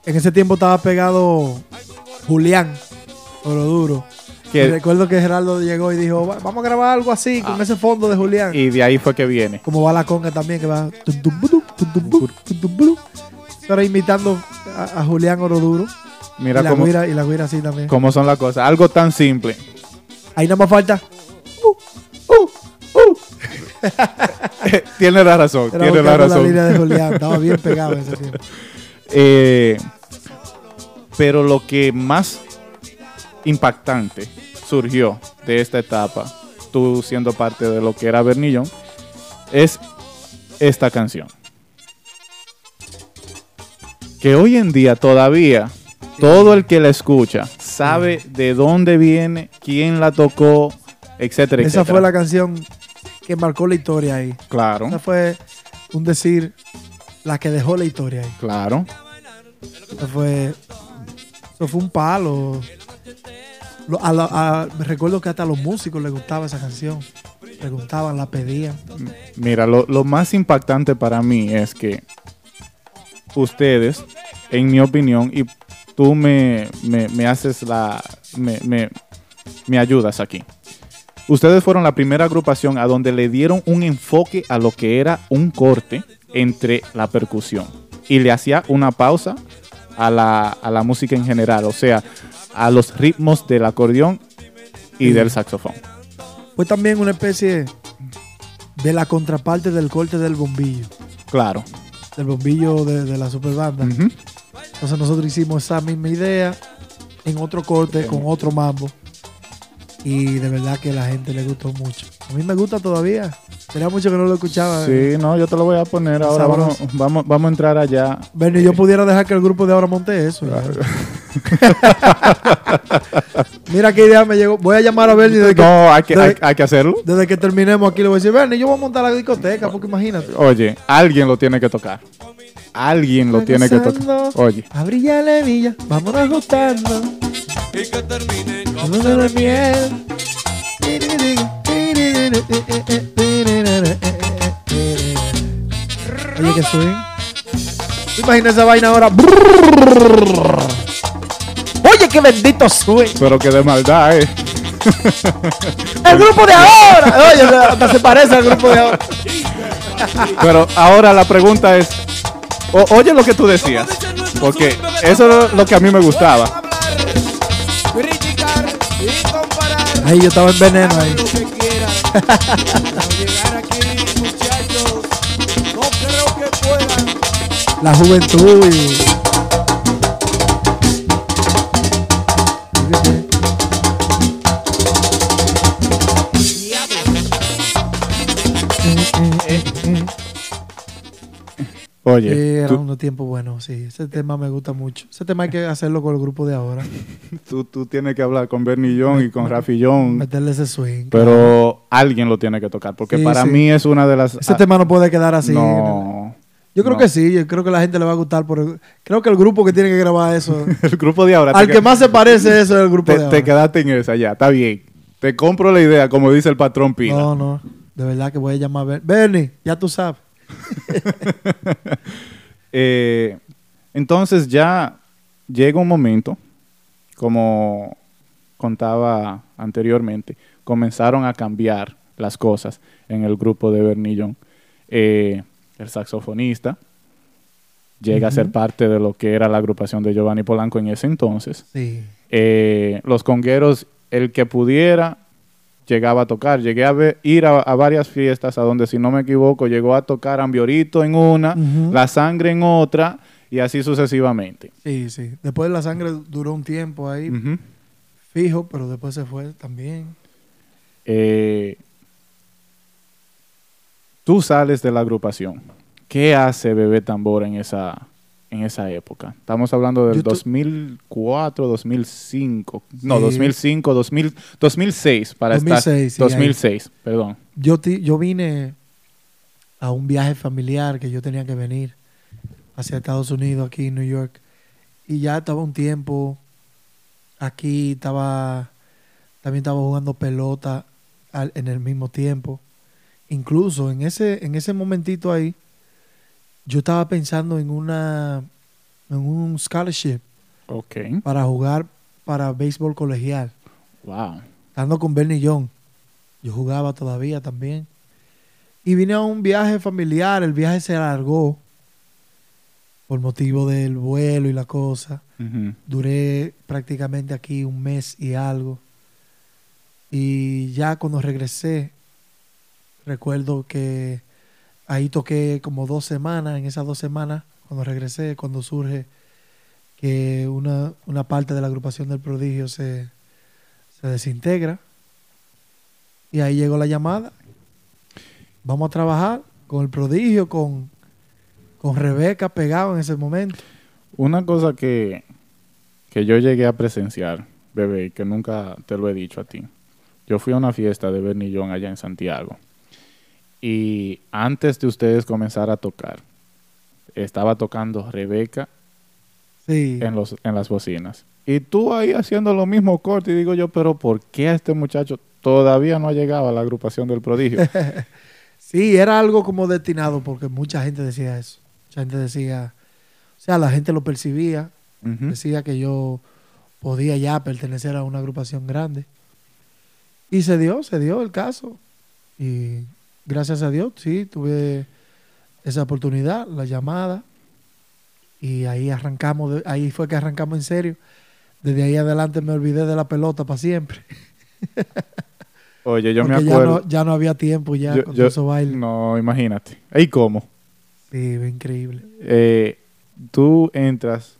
En ese tiempo estaba pegado Julián, Oro Duro. Que, recuerdo que Geraldo llegó y dijo, "Va- vamos a grabar algo así, con Ah. ese fondo de Julián. y de ahí fue que viene. Como va la conga también, que va... Pero imitando a, a Julián Oro Duro. Mira y, la cómo, guira, y la guira así también. cómo son las cosas. Algo tan simple. Ahí nada más falta... tiene la razón, Era tiene la la razón. línea de Julián. Estaba bien pegado ese tiempo. Eh, pero lo que más impactante surgió de esta etapa, tú siendo parte de lo que era Bernillón, es esta canción. Que hoy en día todavía todo el que la escucha sabe de dónde viene, quién la tocó, etcétera, Esa fue la canción que marcó la historia ahí. Claro, Esa fue un decir, la que dejó la historia ahí. claro. Eso fue, eso fue un palo. Lo- a la- a- me recuerdo que hasta a los músicos les gustaba esa canción. Preguntaban, la pedían. Mira, lo, lo más impactante para mí es que ustedes, en mi opinión, y tú me, me- me haces la. Me, me- me ayudas aquí. Ustedes fueron la primera agrupación a donde le dieron un enfoque a lo que era un corte entre la percusión y le hacía una pausa a la, a la música en general, o sea, a los ritmos del acordeón y del saxofón. Fue también una especie de la contraparte del corte del bombillo. Claro. Del bombillo de, de la superbanda. Ujú. Entonces nosotros hicimos esa misma idea en otro corte, con otro mambo. Y de verdad que a la gente le gustó mucho. A mí me gusta todavía. Tenía mucho que no lo escuchaba. Sí, no, yo te lo voy a poner ahora. Vamos, vamos, vamos a entrar allá. Bueno, yo pudiera dejar que el grupo de ahora monte eso. ya. Mira qué idea me llegó. Voy a llamar a Bernie desde que, No, hay que, hay que hacerlo. desde que terminemos aquí. Le voy a decir, Bernie, yo voy a montar la discoteca, porque imagínate. Oye, alguien lo tiene que tocar. Alguien lo tiene que tocar. Oye, A brillar la villa, vámonos ajustando. y que termine con Vámonos de miel. Oye, que swing. ¿Te imaginas esa vaina ahora? Oye, qué bendito swing. pero que de maldad, eh. El grupo de ahora. Oye, hasta se parece al grupo de ahora. Pero ahora la pregunta es, oye lo que tú decías, porque eso es lo que a mí me gustaba. Ahí yo estaba en veneno ahí. La juventud y. Oye, Sí, era tú, unos tiempos buenos, sí. Ese tema me gusta mucho. Ese tema hay que hacerlo con el grupo de ahora. tú, tú tienes que hablar con Bernillón y con Rafillón, Meterle ese swing. pero alguien lo tiene que tocar, porque Sí, para sí. mí es una de las... Ese tema no puede quedar así. No. Yo creo no. que sí, yo creo que la gente le va a gustar. Por el- creo que el grupo que tiene que grabar eso, El grupo de ahora. al te que qued- más se parece eso es el grupo te, de te ahora. quedaste en esa ya, está bien. Te compro la idea, como dice el patrón Pina. No, no, de verdad que voy a llamar a Ber- Bernie, ya tú sabes. Eh, entonces ya llega un momento, como contaba anteriormente, comenzaron a cambiar las cosas en el grupo de Bernillón. Eh, el saxofonista llega a ser parte de lo que era la agrupación de Giovanni Polanco en ese entonces. Sí. Eh, los congueros, el que pudiera, llegaba a tocar. Llegué a ver- ir a, a varias fiestas a donde, si no me equivoco, llegó a tocar Ambiorito en una. La Sangre en otra, y así sucesivamente. Sí, sí. Después la sangre duró un tiempo ahí, fijo, pero después se fue también. Eh, tú sales de la agrupación. ¿Qué hace Bebé Tambora en esa, en esa época? Estamos hablando del Yo tu- 2004, 2005. No, Sí. 2005, 2000, 2006 para 2006, sí, estar. 2006, perdón. Yo, ti- yo vine a un viaje familiar que yo tenía que venir hacia Estados Unidos, aquí en New York. Y ya estaba un tiempo aquí, estaba también estaba jugando pelota al- en el mismo tiempo. Incluso en ese, en ese momentito ahí, yo estaba pensando en una en un scholarship para jugar para béisbol colegial. Wow. Estando con Bernie Young. Yo jugaba todavía también. Y vine a un viaje familiar. El viaje se alargó por motivo del vuelo y la cosa. Duré prácticamente aquí un mes y algo. Y ya cuando regresé, recuerdo que ahí toqué como dos semanas. En esas dos semanas, cuando regresé, cuando surge que una, una parte de la agrupación del prodigio se, se desintegra. Y ahí llegó la llamada. Vamos a trabajar con el prodigio, con, con Rebeca pegado en ese momento. Una cosa que, que yo llegué a presenciar, bebé, que nunca te lo he dicho a ti. Yo fui a una fiesta de Bernie John allá en Santiago. Y antes de ustedes comenzar a tocar, estaba tocando Rebeca Sí. en, los, en las bocinas. Y tú ahí haciendo lo mismo corto. Y digo yo, pero ¿por qué a este muchacho todavía no ha llegado a la agrupación del prodigio? Sí, era algo como destinado porque mucha gente decía eso. Mucha gente decía, o sea, la gente lo percibía, decía que yo podía ya pertenecer a una agrupación grande. Y se dio, se dio el caso. Y gracias a Dios, sí, tuve esa oportunidad, la llamada. Y ahí arrancamos, de- ahí fue que arrancamos en serio. Desde ahí adelante me olvidé de la pelota para siempre. Oye, yo me ya acuerdo. no, ya no había tiempo ya Yo- con yo- esos bailes. no, imagínate. ¿Y cómo? Sí, fue increíble. Eh, tú entras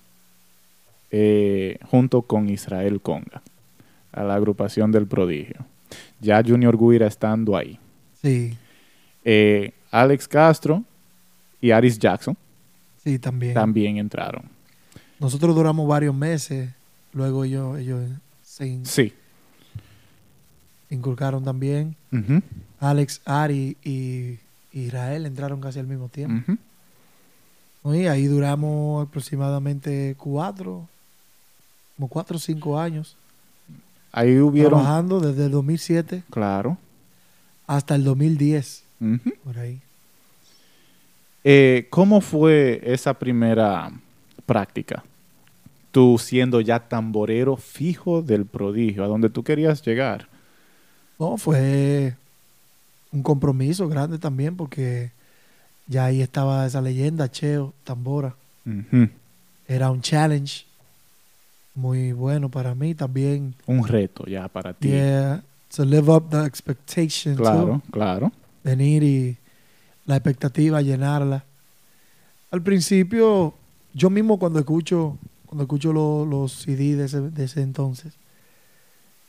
eh, junto con Israel Conga a la agrupación del prodigio. Ya Junior Guira estando ahí. Sí, Eh, Alex Castro y Aris Jackson sí, también. también entraron. Nosotros duramos varios meses. Luego ellos, ellos se in- Sí. inculcaron también. Ujú, Alex, Ari y Israel entraron casi al mismo tiempo. ujú. Y ahí duramos aproximadamente cuatro, como cuatro o cinco años. Ahí hubieron. Trabajando desde el 2007 Claro. hasta el 2010. Por ahí. Eh, ¿Cómo fue esa primera práctica? Tú siendo ya tamborero fijo del prodigio, a donde tú querías llegar. No, fue un compromiso grande también porque ya ahí estaba esa leyenda, Cheo, Tambora. Era un challenge muy bueno para mí también. Un reto ya para ti. Yeah, to live up the expectation. too. Claro, claro. Venir y la expectativa, llenarla. Al principio, yo mismo cuando escucho, cuando escucho lo- los CD de ese, de ese entonces,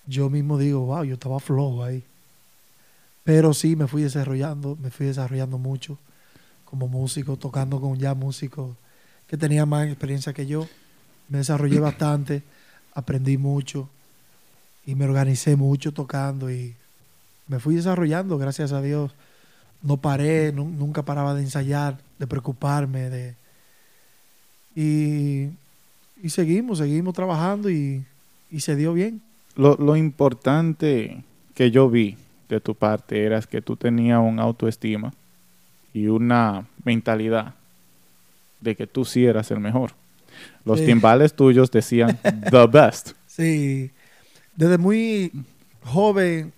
yo mismo digo, wow, yo estaba flojo ahí. Pero sí me fui desarrollando, me fui desarrollando mucho como músico, tocando con ya músicos que tenían más experiencia que yo. Me desarrollé bastante, aprendí mucho y me organicé mucho tocando y me fui desarrollando, gracias a Dios. No paré, nu- nunca paraba de ensayar, de preocuparme, de y, y seguimos, seguimos trabajando y, y se dio bien. Lo, lo importante que yo vi de tu parte era que tú tenías un autoestima y una mentalidad de que tú sí eras el mejor. Los Sí. timbales tuyos decían the best. Sí, desde muy joven,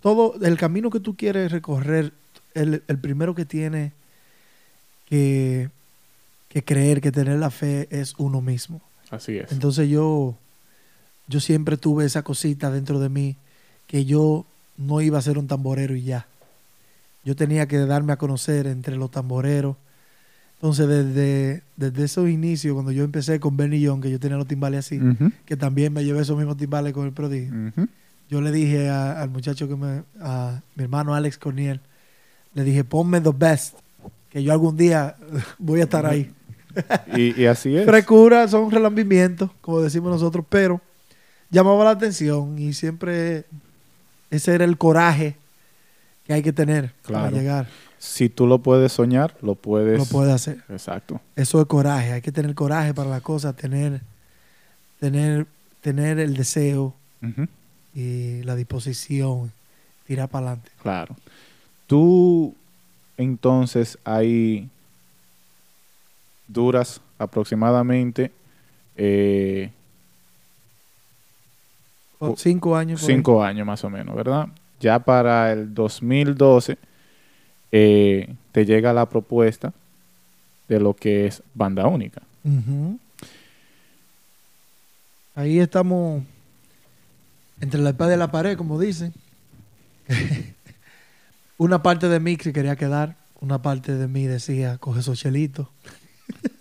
todo el camino que tú quieres recorrer, el, el primero que tiene que, que creer, que tener la fe es uno mismo. Así es. Entonces yo, yo siempre tuve esa cosita dentro de mí que yo no iba a ser un tamborero y ya. Yo tenía que darme a conocer entre los tamboreros. Entonces desde, desde esos inicios, cuando yo empecé con Benny Young, que yo tenía los timbales así, que también me llevé esos mismos timbales con el prodigio. Yo le dije a- al muchacho que me, a mi hermano Alex Corniel, le dije, ponme the best, que yo algún día voy a estar ahí. Y, y así es. Frecura, son relambimientos, como decimos nosotros, pero llamaba la atención y siempre ese era el coraje que hay que tener para llegar. Si tú lo puedes soñar, lo puedes. Lo puede hacer. Exacto. Eso es coraje, hay que tener coraje para la cosa, tener, tener, tener el deseo. Y la disposición, tirar para adelante. Claro. Tú, entonces, ahí duras aproximadamente eh, cinco años. ahí. cinco años más o menos, ¿verdad? Ya para el 2012 eh, te llega la propuesta de lo que es banda única. Ahí estamos entre la espada y la pared, como dicen. una parte de mí se quería quedar, una parte de mí decía, coge esos chelitos.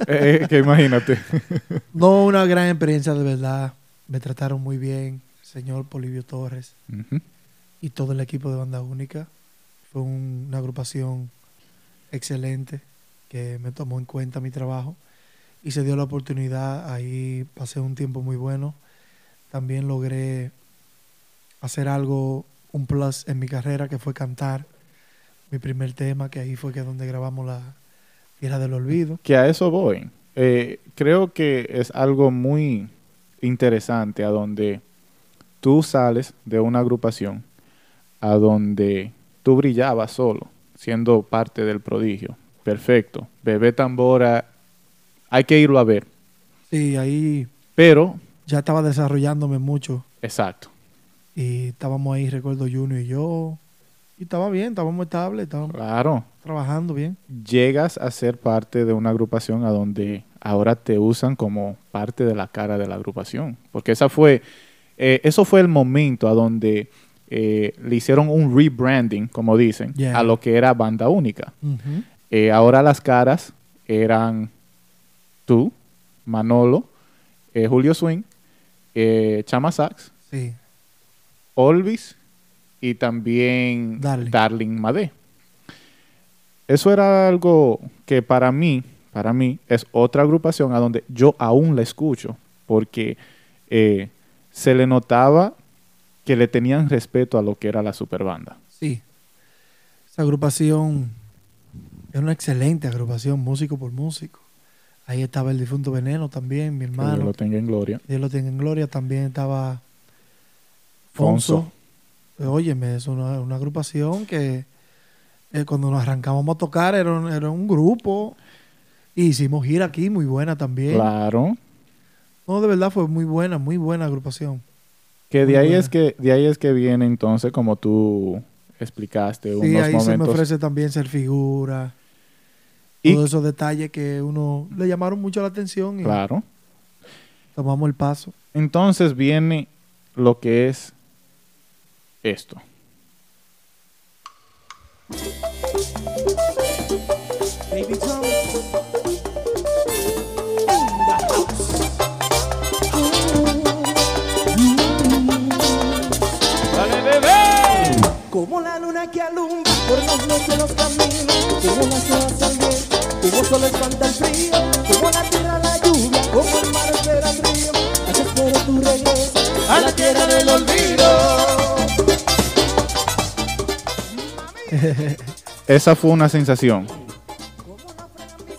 Eh, eh, que imagínate. No, una gran experiencia de verdad. Me trataron muy bien, señor Polivio Torres y todo el equipo de Banda Única. Fue un- una agrupación excelente que me tomó en cuenta mi trabajo y se dio la oportunidad. Ahí pasé un tiempo muy bueno. También logré hacer algo, un plus en mi carrera, que fue cantar mi primer tema, que ahí fue que donde grabamos la Tierra del Olvido. que a eso voy. Eh, creo que es algo muy interesante a donde tú sales de una agrupación a donde tú brillabas solo, siendo parte del prodigio. Perfecto. Bebé Tambora, hay que irlo a ver. Sí, ahí Pero, ya estaba desarrollándome mucho exacto. Y estábamos ahí, recuerdo Junior y yo, y estaba bien, estábamos estables, estábamos Claro. trabajando bien. Llegas a ser parte de una agrupación a donde ahora te usan como parte de la cara de la agrupación. Porque esa fue, eh, eso fue el momento a donde eh, le hicieron un rebranding, como dicen, Yeah. a lo que era banda única. Eh, ahora las caras eran tú, Manolo, Julio Swing, Chama Sax, Sí, Olvis y también Darling. Darling Madé. Eso era algo que para mí, para mí, es otra agrupación a donde yo aún la escucho, porque eh, se le notaba que le tenían respeto a lo que era la superbanda. sí. Esa agrupación es una excelente agrupación, músico por músico. Ahí estaba el difunto Veneno también, mi Que Dios hermano. lo tenga en gloria. Dios lo tenga en gloria. También estaba Fonso. Fonso. Óyeme, es una, una agrupación que eh, cuando nos arrancamos a tocar era un, era un grupo. Y hicimos gira aquí, muy buena también. Claro. No, de verdad fue muy buena, muy buena agrupación. Que de ahí es que de ahí es que viene entonces como tú explicaste Sí, unos ahí se me momentos ofrece también ser figura. Y- Todos esos detalles que uno le llamaron mucho la atención y claro. tomamos el paso. Entonces viene lo que es esto. Como la luna que alumbra por las noches los caminos, como las hojas al viento, como solo espanta el frío, como la tierra la lluvia, como el mar espera el río, así espero tu regreso a la tierra del olvido. Esa fue una sensación.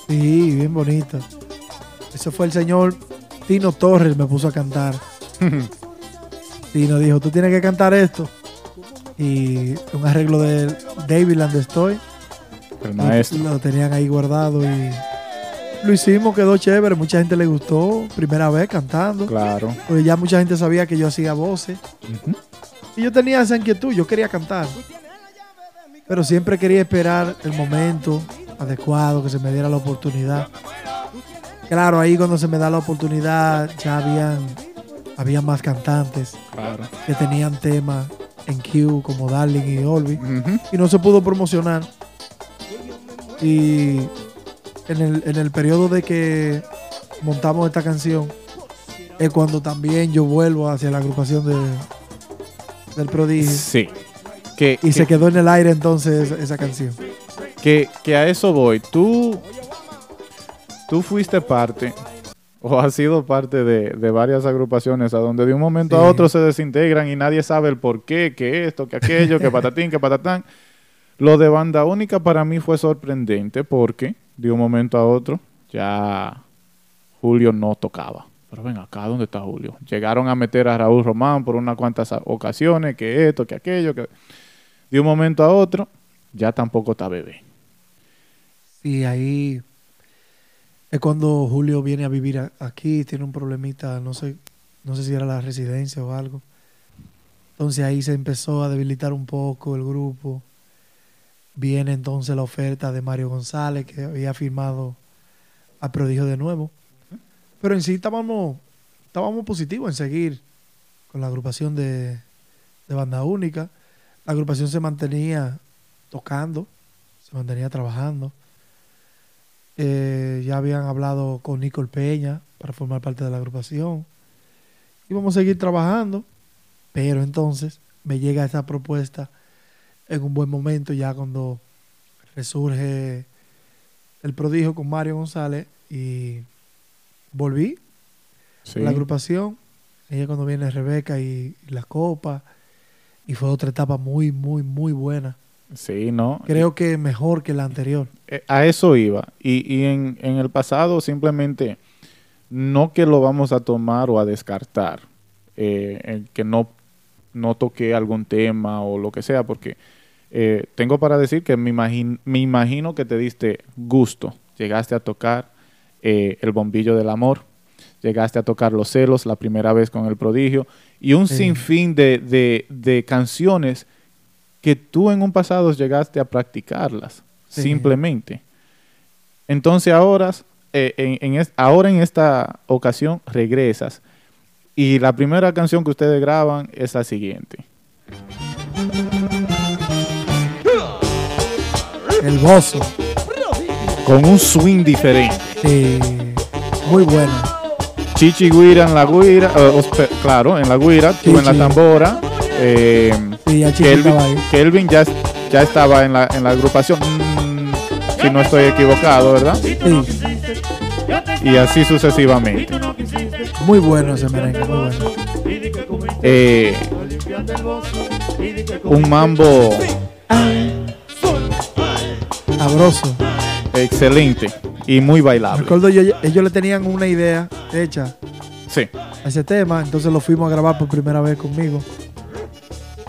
Sí, bien bonito. Eso fue el señor Tino Torres, me puso a cantar. Tino dijo, tú tienes que cantar esto. Y un arreglo de David Landestoy. El Lo- maestro. Lo tenían ahí guardado y lo hicimos, quedó chévere. Mucha gente le gustó. Primera vez cantando. Claro. Porque ya mucha gente sabía que yo hacía voces. Y yo tenía esa inquietud, yo quería cantar. Pero siempre quería esperar el momento adecuado, que se me diera la oportunidad. Claro, ahí cuando se me da la oportunidad ya habían, había más cantantes Claro. que tenían temas en Q como Darling y Ujú. y no se pudo promocionar. Y en el, en el periodo de que montamos esta canción es cuando también yo vuelvo hacia la agrupación de, del prodigio. Sí. Que, Y que- se quedó en el aire entonces esa, canción. Que, que a eso voy. Tú, tú fuiste parte o has sido parte de, de varias agrupaciones a donde de un momento a otro se desintegran y nadie sabe el por qué, que esto, que aquello, que patatín, que patatán. Lo de banda única para mí fue sorprendente porque de un momento a otro ya Julio no tocaba. Pero ven acá, ¿dónde está Julio? Llegaron a meter a Raúl Román por unas cuantas ocasiones, que esto, que aquello, que de un momento a otro ya tampoco está bebé. Y ahí es cuando Julio viene a vivir aquí, tiene un problemita, no sé, no sé si era la residencia o algo. Entonces ahí se empezó a debilitar un poco el grupo. Viene entonces la oferta de Mario González, que había firmado a Prodigio de nuevo. Pero en sí estábamos, estábamos positivos en seguir con la agrupación de, de banda única. La agrupación se mantenía tocando, se mantenía trabajando. Eh, ya habían hablado con Nicole Peña para formar parte de la agrupación. Íbamos a seguir trabajando, pero entonces me llega esta propuesta en un buen momento, ya cuando resurge el prodigio con Mario González y volví Sí. a la agrupación. Ella cuando viene Rebeca y, y la copa. Y fue otra etapa muy, muy, muy buena. Sí, ¿no? Creo que mejor que la anterior. Eh, a eso iba. Y, y en, en el pasado simplemente no que lo vamos a tomar o a descartar, eh, el que no, no toque algún tema o lo que sea, porque eh, tengo para decir que me, imagin- me imagino que te diste gusto. Llegaste a tocar eh, el bombillo del amor, llegaste a tocar los celos la primera vez con el prodigio y un Sí. sinfín de, de, de canciones que tú en un pasado llegaste a practicarlas Sí. simplemente. Entonces ahora, eh, en, en es- ahora en esta ocasión regresas y la primera canción que ustedes graban es la siguiente. El gozo. Con un swing diferente. Sí, muy buena. Chichi Guira en la guira, eh, claro, en la guira, tú en la tambora. eh, Sí, ya Kelvin. Kelvin ya, ya estaba en la, en la agrupación, Mm, si no estoy equivocado, ¿verdad? Sí, Y así sucesivamente. muy bueno ese merengue, muy bueno. Eh, un mambo Sabroso. excelente y muy bailable. Recuerdo yo, ellos le tenían una idea hecha Sí, a ese tema, entonces lo fuimos a grabar por primera vez conmigo.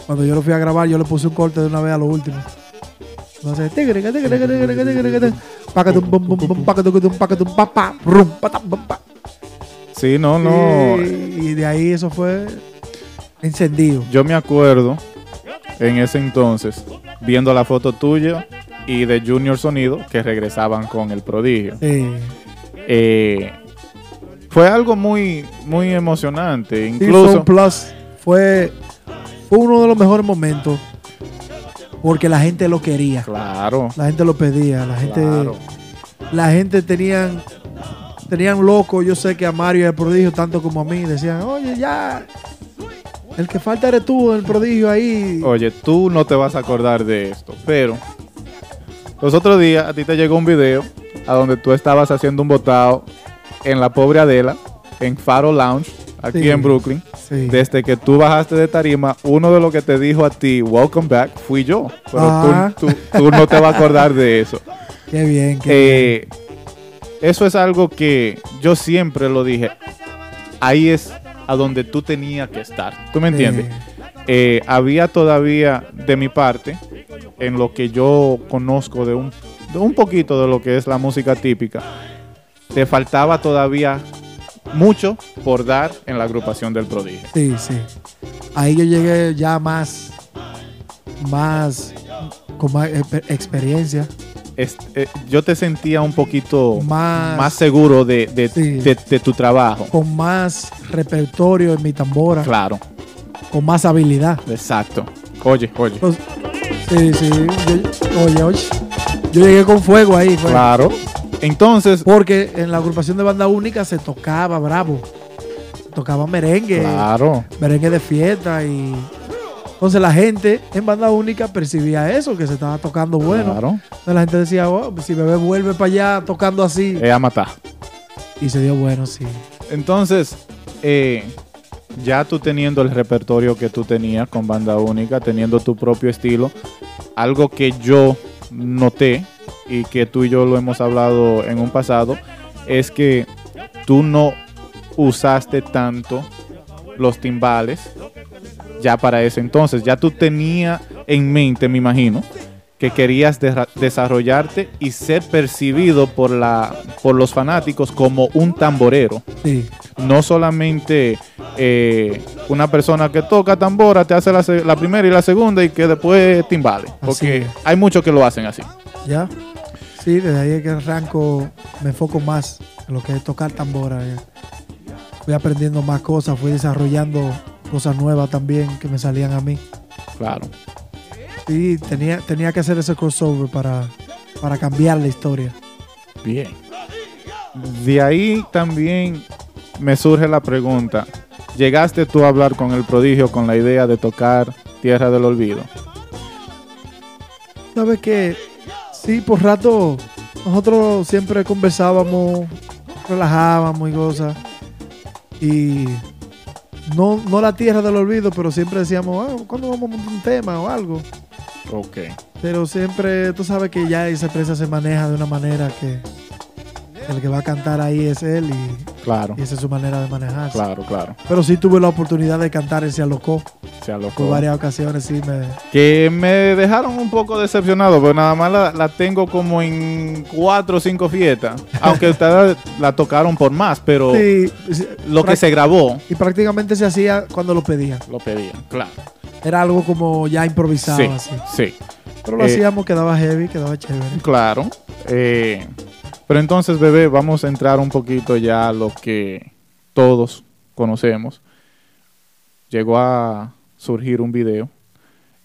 Cuando yo lo fui a grabar, yo le puse un corte de una vez a lo último. Entonces, sí, no, no. Y, y de ahí eso fue encendido. Yo me acuerdo en ese entonces viendo la foto tuya y de Junior Sonido que regresaban con el prodigio. Sí. Eh, fue algo muy, muy emocionante. Incluso, plus. Fue, fue uno de los mejores momentos porque la gente lo quería. claro, La gente lo pedía. La gente, claro. la gente tenían, tenían loco. Yo sé que a Mario y al prodigio, tanto como a mí, decían, oye, ya. El que falta eres tú, el prodigio ahí. Oye, tú no te vas a acordar de esto, pero los otros días a ti te llegó un video a donde tú estabas haciendo un botado en la pobre Adela, en Faro Lounge, aquí Sí. en Brooklyn. Sí. Desde que tú bajaste de tarima, uno de los que te dijo a ti, welcome back, fui yo. Pero Ah. tú, tú- tú no te vas a acordar de eso. Qué bien, qué Eh, eso es algo que yo siempre lo dije. Ahí es a donde tú tenías que estar. ¿Tú me bien. entiendes? Eh, había todavía de mi parte, en lo que yo conozco de un, de un poquito de lo que es la música típica, te faltaba todavía mucho por dar en la agrupación del prodigio. Sí, sí. Ahí yo llegué ya más, más, con más exper- experiencia, eh, yo te sentía un poquito más, más seguro de, de- Sí. de- de tu trabajo. con más repertorio en mi tambora, Claro, con más habilidad. exacto. Oye, oye. Pues, sí, sí. yo- oye, oye. Yo llegué con fuego ahí. fue. Claro. Entonces, Porque en la agrupación de banda única se tocaba bravo. Se tocaba merengue. claro. Merengue de fiesta y Entonces la gente en banda única percibía eso, que se estaba tocando bueno. Claro. Entonces la gente decía, oh, si bebé vuelve para allá tocando así. Es a matar. Y se dio bueno, sí. Entonces, eh, ya tú teniendo el repertorio que tú tenías con banda única, teniendo tu propio estilo, algo que yo noté y que tú y yo lo hemos hablado en un pasado, es que tú no usaste tanto los timbales ya para ese entonces. Ya tú tenías en mente, me imagino, que querías de- desarrollarte y ser percibido por, la, por los fanáticos como un tamborero Sí, no solamente eh, una persona que toca tambora te hace la, primera y la segunda y que después timbale. Porque es. hay muchos que lo hacen así. ya. Sí, desde ahí es que arranco, me enfoco más en lo que es tocar tambora. Fui aprendiendo más cosas, fui desarrollando cosas nuevas también que me salían a mí. Claro. Sí, tenía, tenía que hacer ese crossover para, para cambiar la historia. Bien. De ahí también me surge la pregunta. ¿Llegaste tú a hablar con el prodigio con la idea de tocar Tierra del Olvido? ¿Sabes qué? Sí, por rato nosotros siempre conversábamos, relajábamos y cosas. Y no, no la tierra del olvido, pero siempre decíamos, ah, ¿cuándo vamos a montar un tema o algo? Ok. Pero siempre, tú sabes que ya esa empresa se maneja de una manera que el que va a cantar ahí es él y, Claro, y esa es su manera de manejarse. claro, claro. Pero sí tuve la oportunidad de cantar en Se Alocó. Se alocó. Por varias ocasiones sí me... Que me dejaron un poco decepcionado, pero nada más la, la tengo como en cuatro o cinco fiestas. Aunque ustedes la tocaron por más, pero Sí, lo que se grabó Y prácticamente se hacía cuando lo pedían. lo pedían, claro. Era algo como ya improvisado Sí, así. sí, Pero lo Eh, hacíamos, quedaba heavy, quedaba chévere. claro. Eh, pero entonces, bebé, vamos a entrar un poquito ya a lo que todos conocemos. Llegó a surgir un video,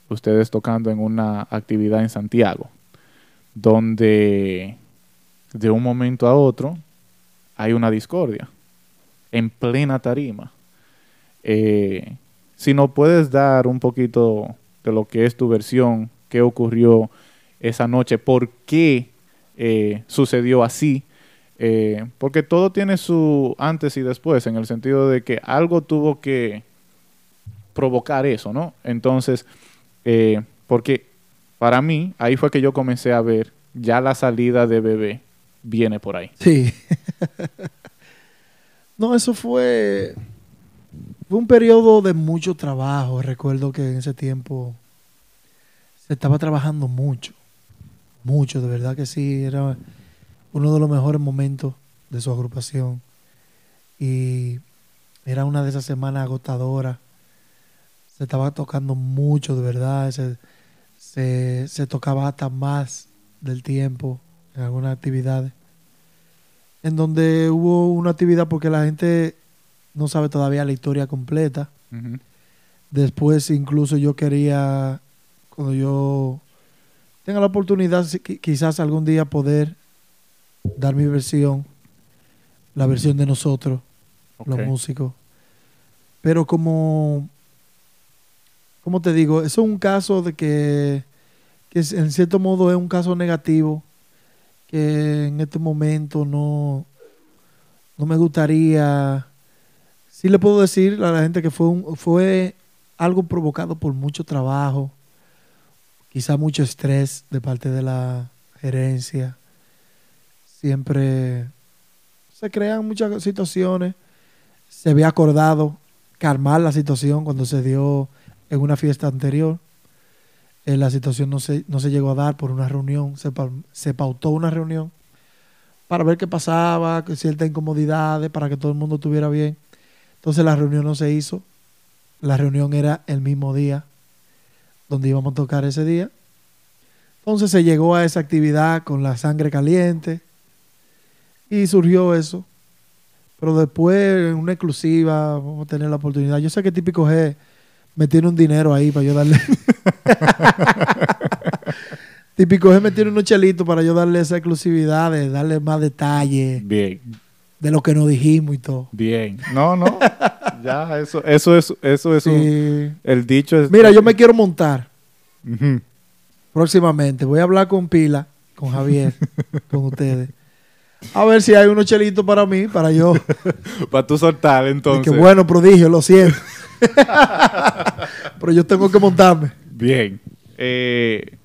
ustedes tocando en una actividad en Santiago, donde de un momento a otro hay una discordia en plena tarima. Eh, si nos puedes dar un poquito de lo que es tu versión, qué ocurrió esa noche, por qué eh, sucedió así, eh, porque todo tiene su antes y después, en el sentido de que algo tuvo que provocar eso, ¿no? Entonces, eh, porque para mí, ahí fue que yo comencé a ver ya la salida de bebé viene por ahí. Sí. no, eso fue, fue un periodo de mucho trabajo. Recuerdo que en ese tiempo se estaba trabajando mucho. Mucho, de verdad que sí. Era uno de los mejores momentos de su agrupación. Y era una de esas semanas agotadoras. Se estaba tocando mucho, de verdad. Se, se, se tocaba hasta más del tiempo en algunas actividades. En donde hubo una actividad porque la gente no sabe todavía la historia completa. Después incluso yo quería, cuando yo tenga la oportunidad, quizás algún día poder dar mi versión, la versión de nosotros, los músicos. Pero como, como te digo, eso es un caso de que, que en cierto modo es un caso negativo, que en este momento no, no me gustaría, sí le puedo decir a la gente que fue, un, fue algo provocado por mucho trabajo, quizá mucho estrés de parte de la gerencia. Siempre se crean muchas situaciones. Se había acordado calmar la situación cuando se dio en una fiesta anterior. Eh, la situación no se, no se llegó a dar por una reunión, se, se pautó una reunión para ver qué pasaba, ciertas incomodidades, para que todo el mundo estuviera bien. Entonces la reunión no se hizo. La reunión era el mismo día donde íbamos a tocar ese día. Entonces se llegó a esa actividad con la sangre caliente y surgió eso. Pero después, en una exclusiva, vamos a tener la oportunidad. Yo sé que Típico G me tiene un dinero ahí para yo darle. Típico G me tiene unos chelitos para yo darle esa exclusividad, de darle más detalle. Bien. De lo que nos dijimos y todo. Bien. No, no. ya, eso, eso es, eso es un- el dicho es. Mira, yo me quiero montar próximamente. Voy a hablar con Pila, con Javier, con ustedes. A ver si hay unos chelitos para mí, para yo. Para tú soltar, entonces. que bueno, prodigio, lo siento. Pero yo tengo que montarme. Bien. Eh,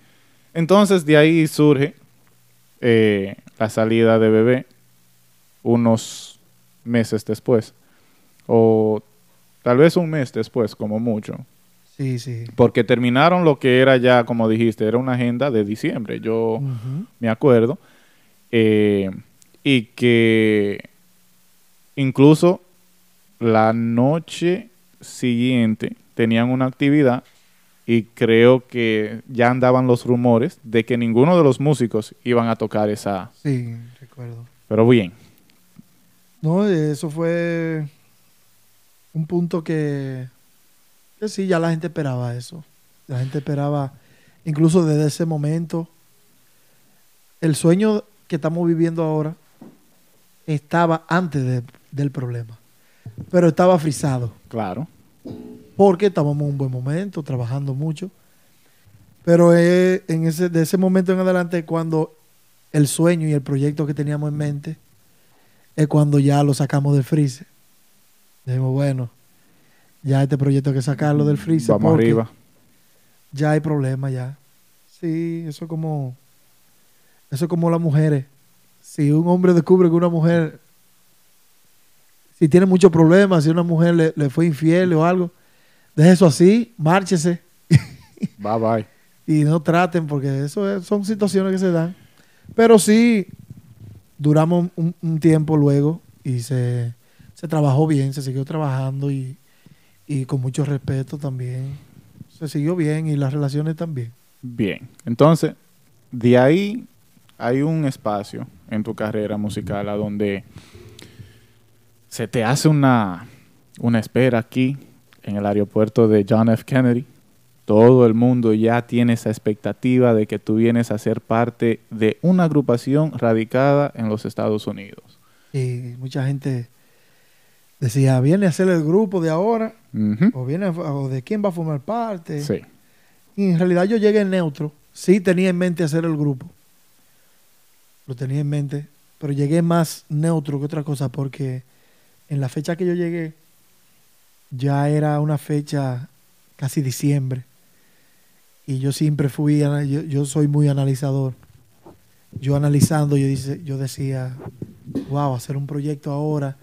entonces, de ahí surge eh, la salida de bebé unos meses después. O tal vez un mes después, como mucho. Sí, sí. Porque terminaron lo que era ya, como dijiste, era una agenda de diciembre. Yo me acuerdo. Eh, y que incluso la noche siguiente tenían una actividad y creo que ya andaban los rumores de que ninguno de los músicos iban a tocar esa... Sí, recuerdo. Pero bien, No, eso fue un punto que, que sí, ya la gente esperaba eso. La gente esperaba, incluso desde ese momento, el sueño que estamos viviendo ahora estaba antes de- del problema, pero estaba frisado, claro. porque estábamos en un buen momento, trabajando mucho. Pero eh, en ese, de ese momento en adelante, cuando el sueño y el proyecto que teníamos en mente es cuando ya lo sacamos del freezer. Dijimos, bueno, ya este proyecto hay que sacarlo del freezer. Vamos arriba. Ya hay problema ya. Sí, eso es como. Eso es como las mujeres. Si un hombre descubre que una mujer. Si tiene muchos problemas, si una mujer le, le fue infiel o algo, deje eso así, márchese Bye bye. y no traten porque eso es- son situaciones que se dan. Pero sí, duramos un, un tiempo luego y se, se trabajó bien, se siguió trabajando y, y con mucho respeto también. Se siguió bien y las relaciones también. Bien. Entonces, de ahí hay un espacio en tu carrera musical a donde se te hace una, una espera aquí en el aeropuerto de John F. Kennedy. Todo el mundo ya tiene esa expectativa de que tú vienes a ser parte de una agrupación radicada en los Estados Unidos. Y mucha gente decía, viene a ser el grupo de ahora o, viene a- o de quién va a formar parte. Sí, Y en realidad yo llegué neutro. Sí tenía en mente hacer el grupo. Lo tenía en mente. Pero llegué más neutro que otra cosa porque en la fecha que yo llegué ya era una fecha casi diciembre. Y yo siempre fui, yo, yo soy muy analizador. Yo analizando, yo, dice, yo decía, wow, hacer un proyecto ahora,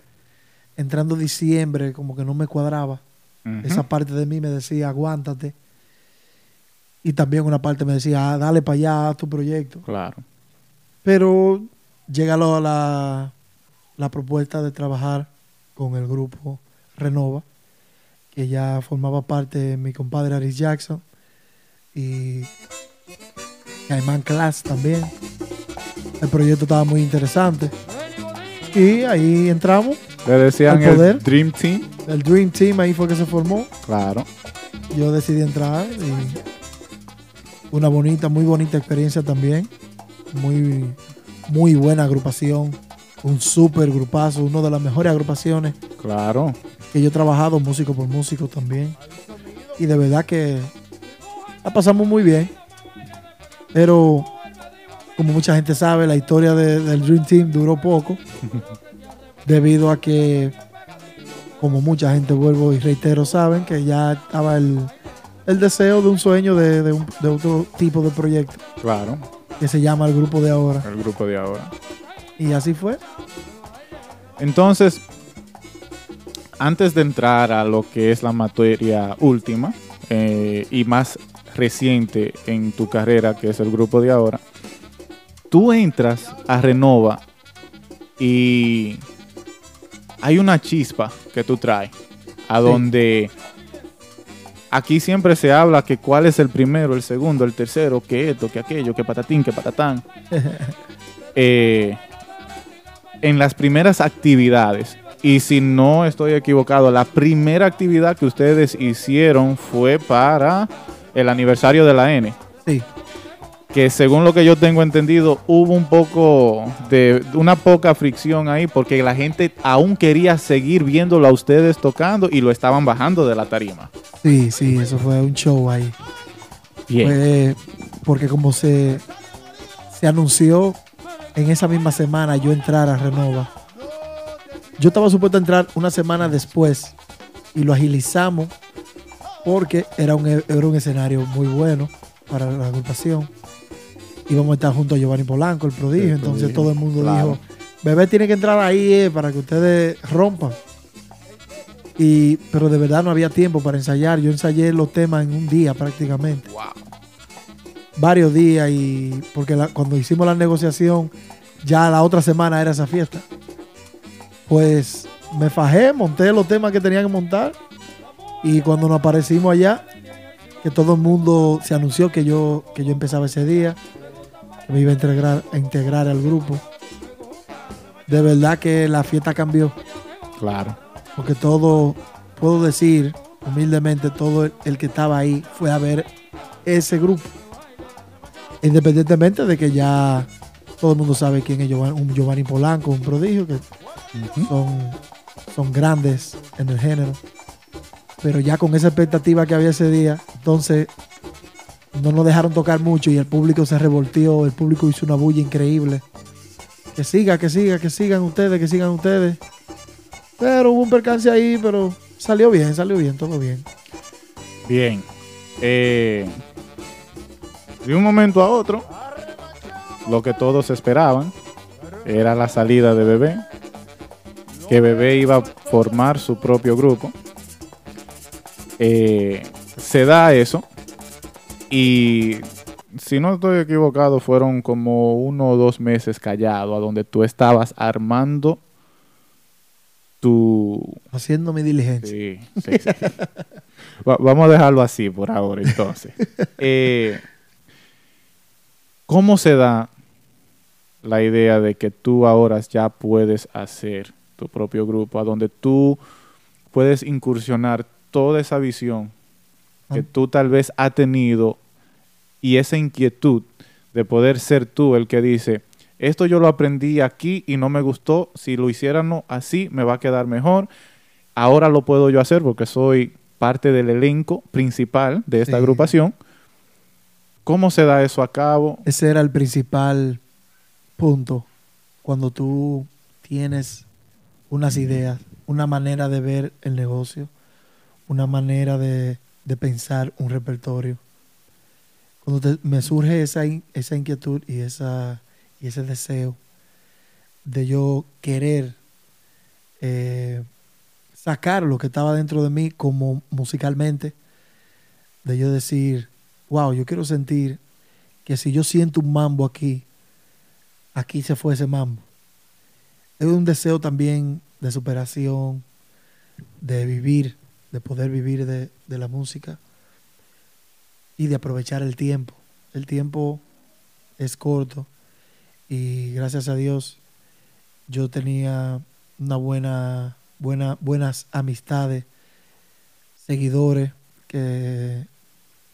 entrando diciembre, como que no me cuadraba. Esa parte de mí me decía, aguántate. Y también una parte me decía, ah, dale para allá, haz tu proyecto. Claro. Pero llega la, la propuesta de trabajar con el grupo Renova, que ya formaba parte de mi compadre Aris Jackson y Caimán Class también. El proyecto estaba muy interesante. Y ahí entramos, Le decían Al poder. el Dream Team. el Dream Team ahí fue que se formó. Claro. yo decidí entrar y una bonita, muy bonita experiencia también. Muy, muy buena agrupación. Un super grupazo, una de las mejores agrupaciones Claro. que yo he trabajado, músico por músico también. Y de verdad que la pasamos muy bien. Pero, como mucha gente sabe, la historia de- del Dream Team duró poco. debido a que, como mucha gente, vuelvo y reitero, saben que ya estaba el, el deseo de un sueño de, de un- de otro tipo de proyecto Claro. que se llama el grupo de ahora. El grupo de ahora. Y así fue. Entonces, antes de entrar a lo que es la materia última eh, y más reciente en tu carrera, que es el grupo de ahora, tú entras a Renova y hay una chispa que tú traes, a Sí. donde aquí siempre se habla que cuál es el primero, el segundo, el tercero, que esto, que aquello, que patatín, que patatán. Eh, en las primeras actividades, y si no estoy equivocado, la primera actividad que ustedes hicieron fue para el aniversario de la N. Sí. que según lo que yo tengo entendido, hubo un poco de una poca fricción ahí porque la gente aún quería seguir viéndolo a ustedes tocando y lo estaban bajando de la tarima. Sí, sí, eso fue un show ahí. Bien. Fue porque como se, se anunció en esa misma semana yo entrar a Renova. Yo estaba supuesto a entrar una semana después y lo agilizamos porque era un, era un escenario muy bueno para la agrupación. Íbamos a estar junto a Giovanni Polanco, el prodigio. El entonces prodigio, todo el mundo claro. dijo, bebé tiene que entrar ahí eh, para que ustedes rompan. Y, pero de verdad no había tiempo para ensayar. Yo ensayé los temas en un día prácticamente varios días y porque la- cuando hicimos la negociación ya la otra semana era esa fiesta. Pues me fajé, monté los temas que tenía que montar y cuando nos aparecimos allá, que todo el mundo se anunció que yo, que yo empezaba ese día, que me iba a integrar, a integrar al grupo. De verdad que la fiesta cambió, Claro. porque todo, puedo decir humildemente, todo el, el que estaba ahí fue a ver ese grupo. Independientemente de que ya todo el mundo sabe quién es Giovanni, un Giovanni Polanco, un prodigio, que son, son grandes en el género. Pero ya con esa expectativa que había ese día, entonces no nos dejaron tocar mucho y el público se revoltió, el público hizo una bulla increíble. Que siga, que siga, que sigan ustedes, que sigan ustedes. Pero hubo un percance ahí, pero salió bien, salió bien, todo bien. Bien. Eh, de un momento a otro, lo que todos esperaban era la salida de Bebé. Que Bebé iba a formar su propio grupo. Eh, se da eso. Y si no estoy equivocado, fueron como uno o dos meses callado, a donde tú estabas armando tu, Haciendo mi diligencia. Sí, sí, sí. Va- vamos a dejarlo así por ahora, entonces. Eh, ¿Cómo se da la idea de que tú ahora ya puedes hacer tu propio grupo, a donde tú puedes incursionar toda esa visión que Ah. tú tal vez has tenido y esa inquietud de poder ser tú el que dice, esto yo lo aprendí aquí y no me gustó, si lo hicieran así me va a quedar mejor, ahora lo puedo yo hacer porque soy parte del elenco principal de esta Sí. agrupación. ¿Cómo se da eso a cabo? Ese era el principal punto. Cuando tú tienes unas ideas, una manera de ver el negocio, una manera de, de pensar un repertorio. Cuando te- me surge esa, esa inquietud y, esa, y ese deseo de yo querer eh, sacar lo que estaba dentro de mí como musicalmente, de yo decir, wow, yo quiero sentir que si yo siento un mambo aquí, aquí se fue ese mambo. Es un deseo también de superación, de vivir, de poder vivir de, de la música y de aprovechar el tiempo. El tiempo es corto y gracias a Dios yo tenía una buena, buena, buenas amistades, seguidores que,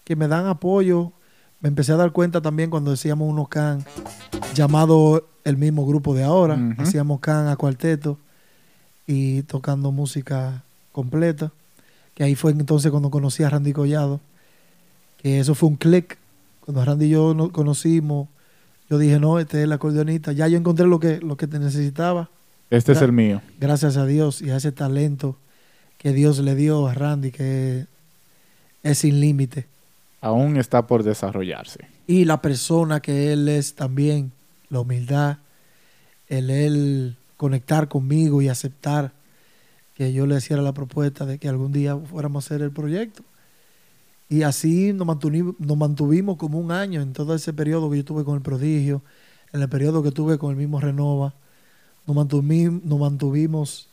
que me dan apoyo. Me empecé a dar cuenta también cuando decíamos unos can llamado el mismo grupo de ahora. Hacíamos can a cuarteto y tocando música completa. Que ahí fue entonces cuando conocí a Randy Collado. Que eso fue un click. Cuando Randy y yo nos conocimos, yo dije, no, este es el acordeonista. Ya yo encontré lo que, lo que te necesitaba Este es el mío. gracias a Dios y a ese talento que Dios le dio a Randy, que es sin límite. Aún está por desarrollarse. Y la persona que él es también, la humildad, el él conectar conmigo y aceptar que yo le hiciera la propuesta de que algún día fuéramos a hacer el proyecto. Y así nos mantuvimos, nos mantuvimos como un año en todo ese periodo que yo tuve con el prodigio, en el periodo que tuve con el mismo Renova. Nos mantuvimos, nos mantuvimos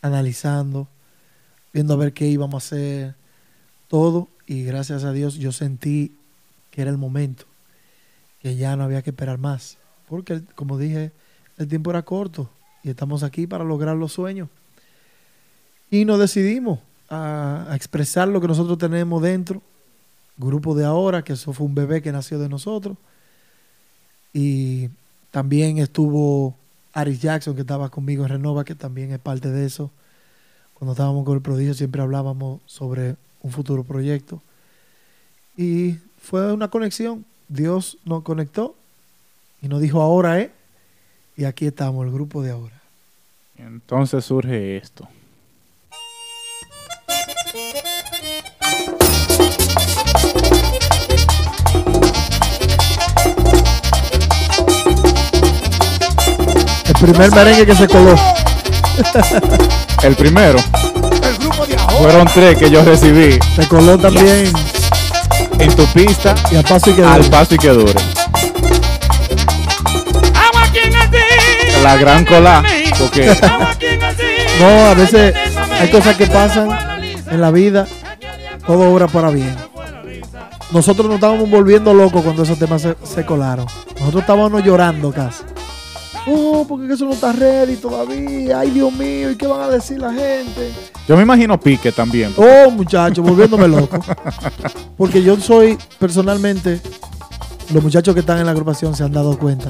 analizando, viendo a ver qué íbamos a hacer, todo. Y gracias a Dios yo sentí que era el momento, que ya no había que esperar más. Porque, como dije, el tiempo era corto y estamos aquí para lograr los sueños. Y nos decidimos a, expresar lo que nosotros tenemos dentro. Grupo de ahora, que eso fue un bebé que nació de nosotros. Y también estuvo Aris Jackson, que estaba conmigo en Renova, que también es parte de eso. Cuando estábamos con el prodigio siempre hablábamos sobre un futuro proyecto. Y fue una conexión. Dios nos conectó y nos dijo ahora, ¿eh? Y aquí estamos, el grupo de ahora. Entonces surge esto. El primer merengue que se coló. El primero. El grupo de ahora. Fueron tres que yo recibí Se coló también en tu pista y a paso y que al dure. paso y que dure. La gran cola. Porque. No, a veces hay cosas que pasan en la vida, todo obra para bien. Nosotros nos estábamos volviendo locos cuando esos temas se, se colaron. Nosotros estábamos llorando casi. Oh, porque eso no está ready todavía. Ay, Dios mío, ¿y qué van a decir la gente? yo me imagino Pique también. Oh, muchachos, volviéndome loco. Porque yo soy, personalmente, los muchachos que están en la agrupación se han dado cuenta.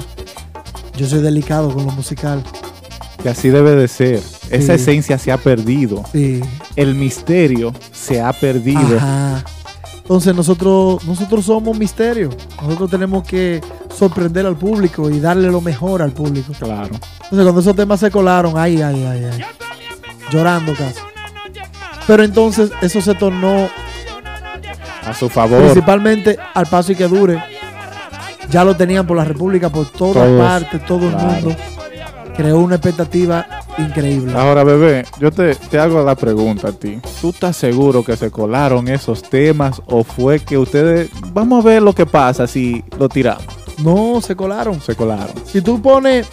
Yo soy delicado con lo musical. Que así debe de ser. Esa esencia se ha perdido. El misterio se ha perdido. Ajá. Entonces nosotros, nosotros somos misterio. Nosotros tenemos que sorprender al público y darle lo mejor al público. Claro. Entonces cuando esos temas se colaron, ay, ay, ay, ay. Llorando casi. Pero entonces eso se tornó A su favor. principalmente al paso y que dure. Ya lo tenían por la República, por todas partes, todo el mundo. Creó una expectativa increíble. Ahora, bebé, yo te, te hago la pregunta a ti. ¿Tú estás seguro que se colaron esos temas o fue que ustedes... Vamos a ver lo que pasa si lo tiramos. No, se colaron. Se colaron. Si tú pones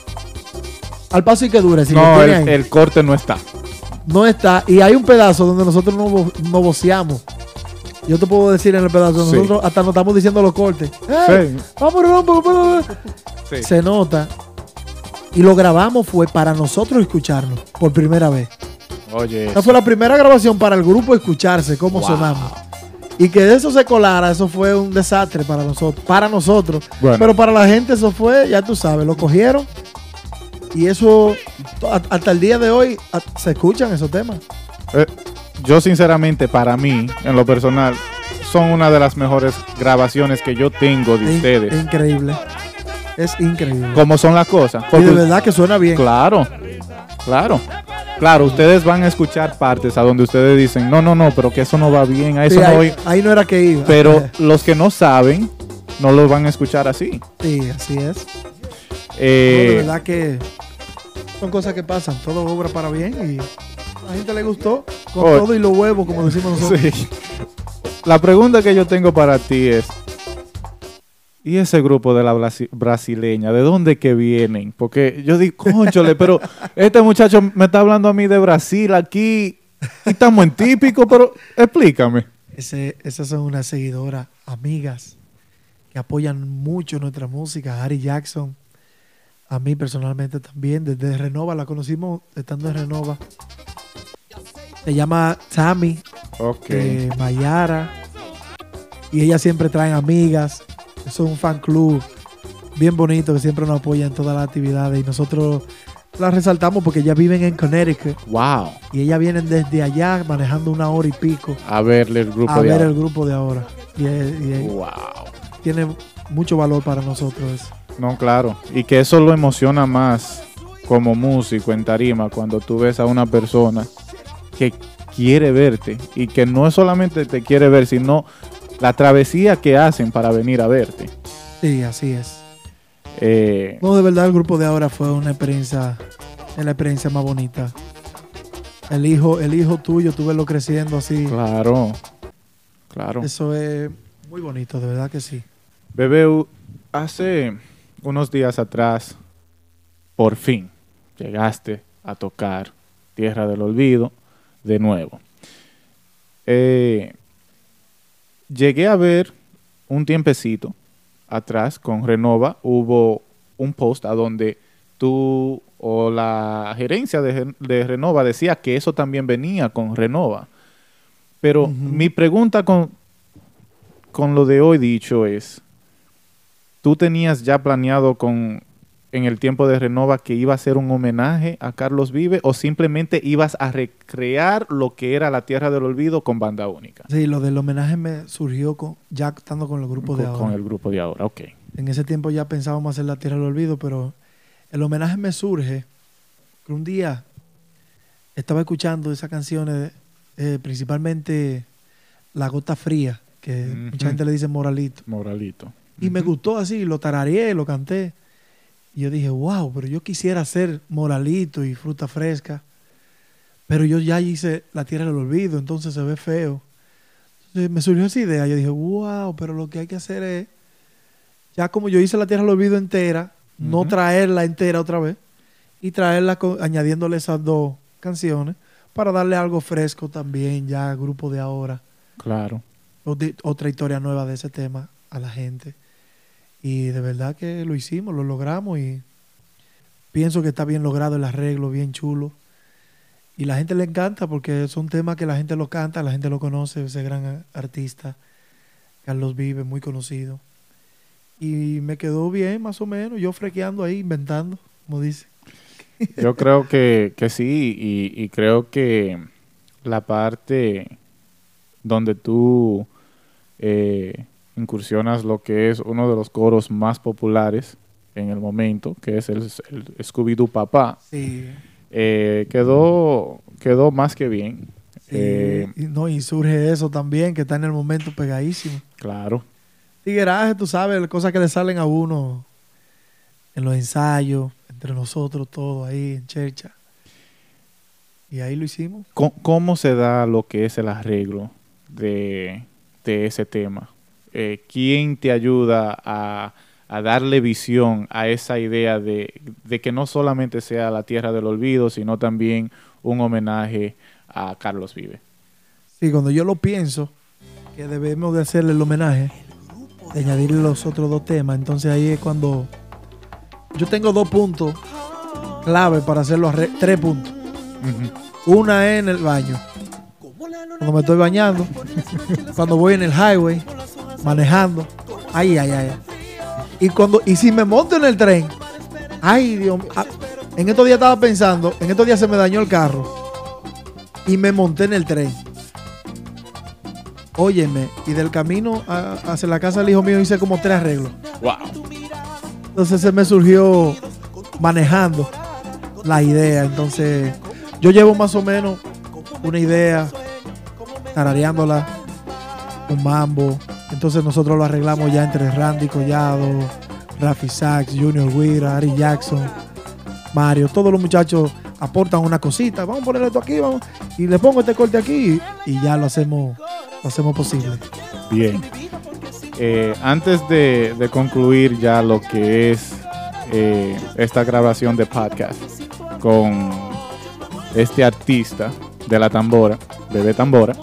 al paso y que dure, si no, el, el corte no está. no está. Y hay un pedazo donde nosotros no, vo- no voceamos. Yo te puedo decir en el pedazo, Sí. nosotros hasta nos estamos diciendo los cortes. ¡Ey! Sí. Vamos, rompo. Sí. Se nota. Y lo grabamos fue para nosotros escucharnos por primera vez. Oye, Esa fue la primera grabación para el grupo escucharse cómo Wow. sonamos. Y que de eso se colara, eso fue un desastre para nosotros. Para nosotros. Bueno. Pero para la gente eso fue, ya tú sabes, lo cogieron. Y eso, hasta el día de hoy, se escuchan esos temas. eh, yo sinceramente, para mí, en lo personal, son una de las mejores grabaciones que yo tengo de Es- ustedes. Es increíble. Es increíble. ¿Cómo son las cosas? Y Porque- de verdad que suena bien. Claro, claro. Claro, ustedes van a escuchar partes a donde ustedes dicen, no, no, no, pero que eso no va bien, a eso Sí, no ahí, voy. ahí no era que iba. Pero los que no saben, no lo van a escuchar así. Sí, así es. No, Eh, de verdad que son cosas que pasan. Todo obra para bien y a la gente le gustó. Con Oh. todo y los huevos, como decimos nosotros. sí. La pregunta que yo tengo para ti es, ¿y ese grupo de la brasi- brasileña, de dónde que vienen? Porque yo digo, conchole, pero este muchacho me está hablando a mí de Brasil aquí y estamos en típico, pero explícame. Ese, esas son unas seguidoras, amigas, que apoyan mucho nuestra música. Harry Jackson, a mí personalmente también, desde Renova, la conocimos estando en Renova. Se llama Tammy, Ok. eh, Mayara, y ellas siempre traen amigas. Eso es un fan club bien bonito que siempre nos apoya en todas las actividades y nosotros las resaltamos porque ellas viven en Connecticut Wow. y ellas vienen desde allá manejando una hora y pico A verle el grupo a de ver ahora. el grupo de ahora. Y, y Wow. tiene mucho valor para nosotros eso. No, claro. Y que eso lo emociona más como músico en tarima cuando tú ves a una persona que quiere verte y que no solamente te quiere ver, sino la travesía que hacen para venir a verte. Sí, así es. Eh, No, de verdad el grupo de ahora fue una experiencia, es la experiencia más bonita. El hijo, el hijo tuyo, tú verlo creciendo así. claro, claro. Eso es muy bonito, de verdad que sí. Bebé, hace unos días atrás, por fin, llegaste a tocar Tierra del Olvido de nuevo. Eh, llegué a ver un tiempecito atrás con Renova, hubo un post a donde tú o la gerencia de, Renova decía que eso también venía con Renova. Pero mi pregunta con, con lo de hoy dicho es, ¿tú tenías ya planeado con en el tiempo de Renova que iba a ser un homenaje a Carlos Vive o simplemente ibas a recrear lo que era la Tierra del Olvido con banda única? Sí, lo del homenaje me surgió con, ya estando con el grupo de con, ahora. con el grupo de ahora, ok. En ese tiempo ya pensábamos hacer la Tierra del Olvido, pero el homenaje me surge que un día estaba escuchando esas canciones, eh, principalmente La Gota Fría, que mucha gente le dice Moralito. Moralito. Y me gustó así, lo tarareé, lo canté. Y yo dije, wow, pero yo quisiera hacer moralito y fruta fresca. Pero yo ya hice la tierra del olvido, entonces se ve feo. Entonces me surgió esa idea. Yo dije, wow, pero lo que hay que hacer es, ya como yo hice la tierra del olvido entera, no traerla entera otra vez y traerla con- añadiéndole esas dos canciones para darle algo fresco también ya al grupo de ahora Claro. o de- otra historia nueva de ese tema a la gente. Y de verdad que lo hicimos, lo logramos y pienso que está bien logrado el arreglo, bien chulo. Y la gente le encanta porque son temas que la gente lo canta, la gente lo conoce, ese gran artista, Carlos Vive, muy conocido. Y me quedó bien, más o menos, yo frequeando ahí, inventando, como dice. Yo creo que, que sí, y, y creo que la parte donde tú eh, incursionas lo que es uno de los coros más populares en el momento, que es el, el Scooby-Doo Papá, Sí. eh, quedó, quedó más que bien. Eh, y, no, y surge eso también, que está en el momento pegadísimo. claro, Tigueraje, tú sabes, cosas que le salen a uno en los ensayos, entre nosotros, todo ahí en Chercha. Y ahí lo hicimos. ¿Cómo, cómo se da lo que es el arreglo de, de ese tema? Eh, ¿Quién te ayuda a, a darle visión a esa idea de, de que no solamente sea la tierra del olvido, sino también un homenaje a Carlos Vive? Sí, cuando yo lo pienso, que debemos de hacerle el homenaje, de añadirle los otros dos temas, entonces ahí es cuando yo tengo dos puntos clave para hacerlo, tres puntos. Una es en el baño, cuando me estoy bañando, cuando voy en el highway, manejando, ay, ay, ay. Y cuando y si me monto en el tren, ay, Dios mío. ah, En estos días estaba pensando, en estos días se me dañó el carro y me monté en el tren. Óyeme, y del camino a- hacia la casa del hijo mío hice como tres arreglos. ¡Wow! Entonces se me surgió manejando la idea. Entonces yo llevo más o menos una idea, tarareándola, un mambo. Entonces nosotros lo arreglamos ya entre Randy Collado, Rafi Sachs, Junior Guira, Ari Jackson, Mario. Todos los muchachos aportan una cosita. Vamos a poner esto aquí, vamos. Y le pongo este corte aquí y ya lo hacemos, lo hacemos posible. Bien. Eh, antes de, de concluir ya lo que es eh, esta grabación de podcast con este artista de la tambora, Bebé Tambora.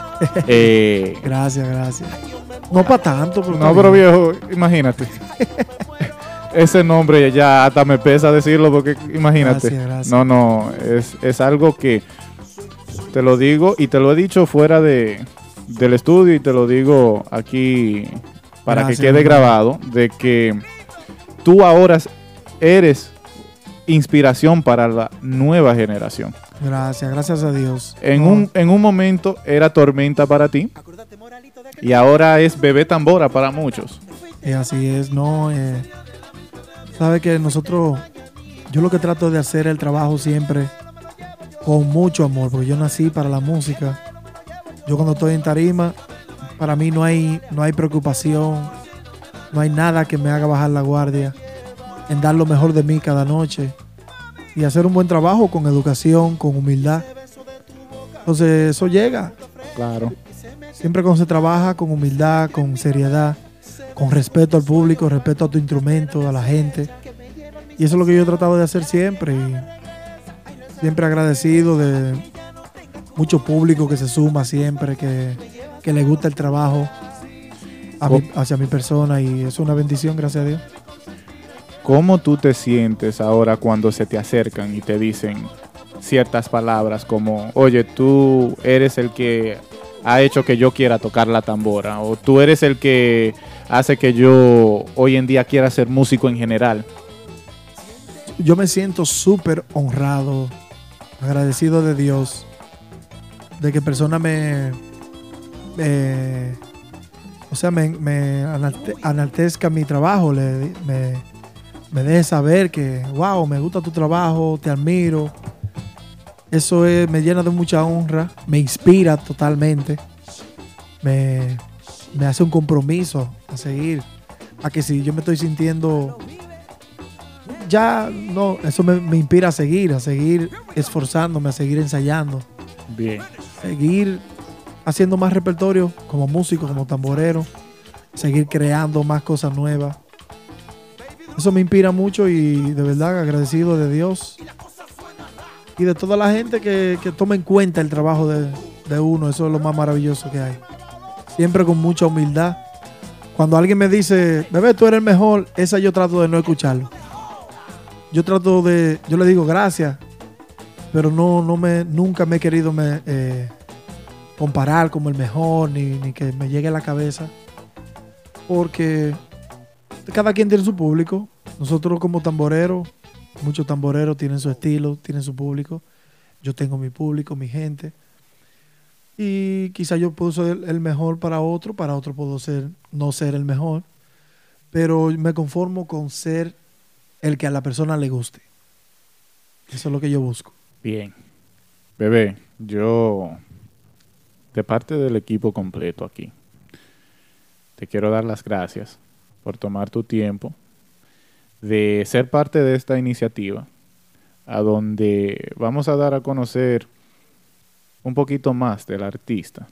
eh, Gracias, gracias. No para tanto, pero no, pero viejo, imagínate. Ese nombre ya hasta me pesa decirlo porque imagínate. Gracias, gracias. No, no, es, es algo que te lo digo y te lo he dicho fuera de, del estudio y te lo digo aquí para Gracias, que quede grabado de que tú ahora eres inspiración para la nueva generación. Gracias, gracias a Dios. En, No, un, en un momento era tormenta para ti y ahora es bebé tambora para muchos. Así es, no. Eh, sabe que nosotros, yo lo que trato de hacer el trabajo siempre con mucho amor, porque yo nací para la música. Yo cuando estoy en tarima, para mí no hay, no hay preocupación, no hay nada que me haga bajar la guardia, en dar lo mejor de mí cada noche y hacer un buen trabajo con educación, con humildad. Entonces eso llega, Claro. Siempre cuando se trabaja con humildad, con seriedad, con respeto al público, respeto a tu instrumento, a la gente. Y eso es lo que yo he tratado de hacer siempre. Y siempre agradecido de mucho público que se suma siempre, que, que le gusta el trabajo a mi- hacia mi persona. Y es una bendición, gracias a Dios. ¿Cómo tú te sientes ahora cuando se te acercan y te dicen ciertas palabras como, oye, tú eres el que ha hecho que yo quiera tocar la tambora? ¿O tú eres el que hace que yo hoy en día quiera ser músico en general? Yo me siento súper honrado, agradecido de Dios, de que personas me, me- o sea, me, me analte- enaltezca mi trabajo, me, me deje saber que, wow, me gusta tu trabajo, te admiro. Eso es- me llena de mucha honra, me inspira totalmente, me, me hace un compromiso a seguir, a que si yo me estoy sintiendo ya no, eso me, me inspira a seguir, a seguir esforzándome, a seguir ensayando, Bien. seguir haciendo más repertorio como músico, como tamborero, seguir creando más cosas nuevas. Eso me inspira mucho y de verdad agradecido de Dios y de toda la gente que, toma en cuenta el trabajo de, uno. Eso es lo más maravilloso que hay. Siempre con mucha humildad. Cuando alguien me dice, bebé, tú eres el mejor, esa yo trato de no escucharlo. Yo trato de, yo le digo gracias, pero no, no me, nunca me he querido eh, comparar como el mejor, ni, ni que me llegue a la cabeza. Porque cada quien tiene su público. Nosotros como tamboreros, muchos tamboreros tienen su estilo, tienen su público. Yo tengo mi público, mi gente. Y quizá yo puedo ser el- mejor para otro, para otro puedo ser no ser el mejor. Pero me conformo con ser el que a la persona le guste. Eso es lo que yo busco. Bien. Bebé, yo, de parte del equipo completo aquí, te quiero dar las gracias por tomar tu tiempo de ser parte de esta iniciativa, a donde vamos a dar a conocer un poquito más del artista.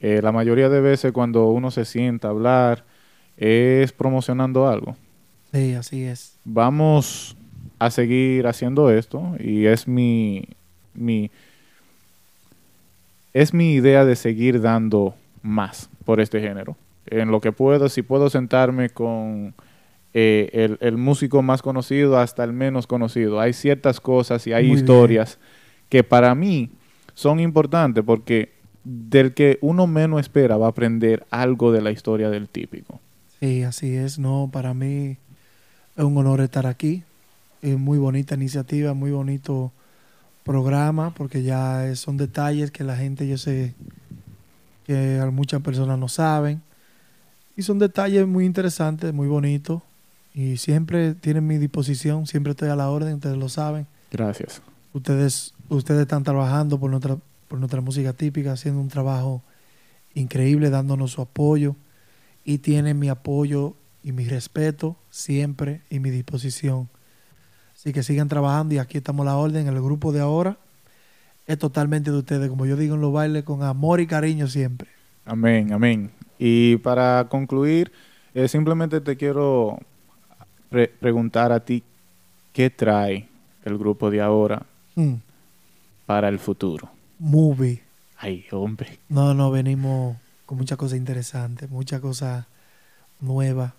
Eh, la mayoría de veces cuando uno se sienta a hablar es promocionando algo Sí, así es. vamos a seguir haciendo esto y es mi, mi es mi idea de seguir dando más por este género. En lo que puedo, si puedo sentarme con eh, el, el músico más conocido hasta el menos conocido. Hay ciertas cosas y hay Muy bien. historias que para mí son importantes porque del que uno menos espera va a aprender algo de la historia del típico. Sí, así es. No, para mí es un honor estar aquí. Es muy bonita iniciativa, muy bonito programa, porque ya son detalles que la gente, yo sé que muchas personas no saben. Y son detalles muy interesantes, muy bonitos. Y siempre tienen mi disposición, siempre estoy a la orden, ustedes lo saben. Gracias. Ustedes, ustedes están trabajando por nuestra, por nuestra música típica, haciendo un trabajo increíble, dándonos su apoyo. Y tienen mi apoyo y mi respeto siempre y mi disposición. Así que sigan trabajando y aquí estamos a la orden. El grupo de ahora es totalmente de ustedes, como yo digo en los bailes, con amor y cariño siempre. Amén, amén. Y para concluir, eh, simplemente te quiero pre- preguntar a ti, ¿qué trae el grupo de ahora Mm, para el futuro? movie. Ay, hombre. No, no, venimos con muchas cosas interesantes, muchas cosas nuevas.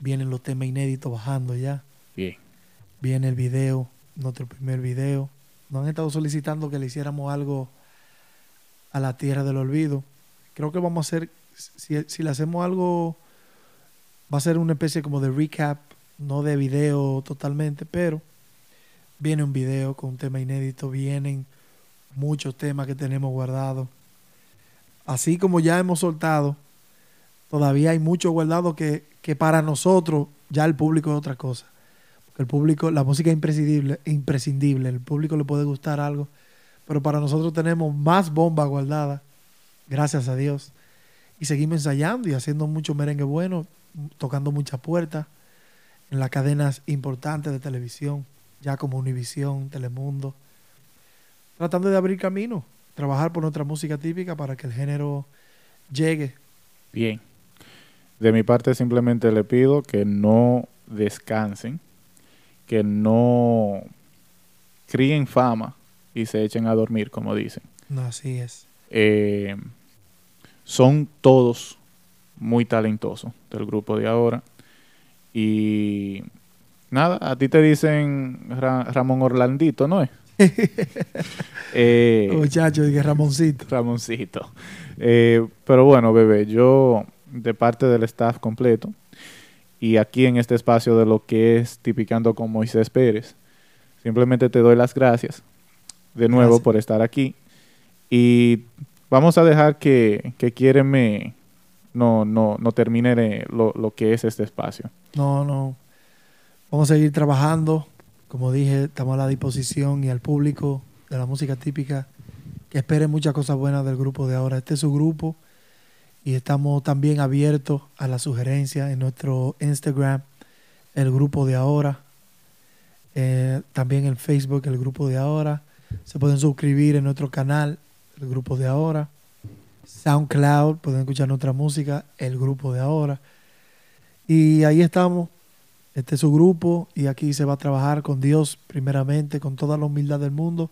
Vienen los temas inéditos bajando ya. Bien. Viene el video, nuestro primer video. Nos han estado solicitando que le hiciéramos algo a la tierra del olvido. Creo que vamos a hacer, si, si le hacemos algo, va a ser una especie como de recap, no de video totalmente, pero viene un video con un tema inédito, vienen muchos temas que tenemos guardados. Así como ya hemos soltado, todavía hay muchos guardados que, que para nosotros ya el público es otra cosa. El público, la música es imprescindible, imprescindible. El público le puede gustar algo, pero para nosotros tenemos más bombas guardadas, gracias a Dios. Y seguimos ensayando y haciendo mucho merengue bueno, tocando muchas puertas en las cadenas importantes de televisión, ya como Univisión, Telemundo, tratando de abrir camino, trabajar por nuestra música típica para que el género llegue. Bien. De mi parte simplemente le pido que no descansen, que no críen fama y se echen a dormir, como dicen. No, así es. Eh, son todos muy talentosos del grupo de ahora. Y nada, a ti te dicen Ra- Ramón Orlandito, ¿no es? Eh, Muchachos, dije Ramoncito. Ramoncito. Eh, pero bueno, bebé, yo de parte del staff completo y aquí en este espacio de lo que es Tipicando con Moisés Pérez, simplemente te doy las gracias de nuevo Gracias. por estar aquí y vamos a dejar que, que Quiere me no, no, no termine lo, lo que es este espacio. No, no. Vamos a seguir trabajando. Como dije, estamos a la disposición y al público de la música típica que espere muchas cosas buenas del grupo de ahora. Este es su grupo y estamos también abiertos a las sugerencias en nuestro Instagram, el grupo de ahora. Eh, también en Facebook, el grupo de ahora. Se pueden suscribir en nuestro canal, el grupo de ahora. SoundCloud, pueden escuchar nuestra música, el grupo de ahora. Y ahí estamos. Este es su grupo y aquí se va a trabajar con Dios primeramente, con toda la humildad del mundo,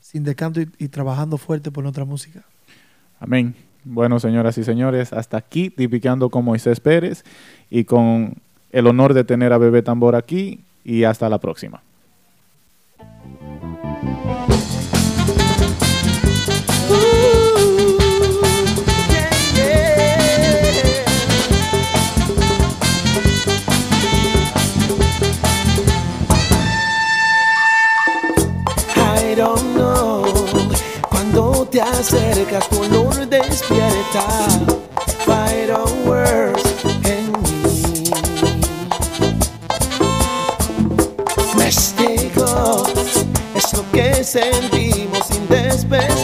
sin descanso y, y trabajando fuerte por nuestra música. Amén. Bueno, señoras y señores, hasta aquí Tipicando con Moisés Pérez y con el honor de tener a Bebé Tambor aquí y hasta la próxima. Te acercas tu olor despierta. Fireworks en mí. Místico Es lo que sentimos sin despertar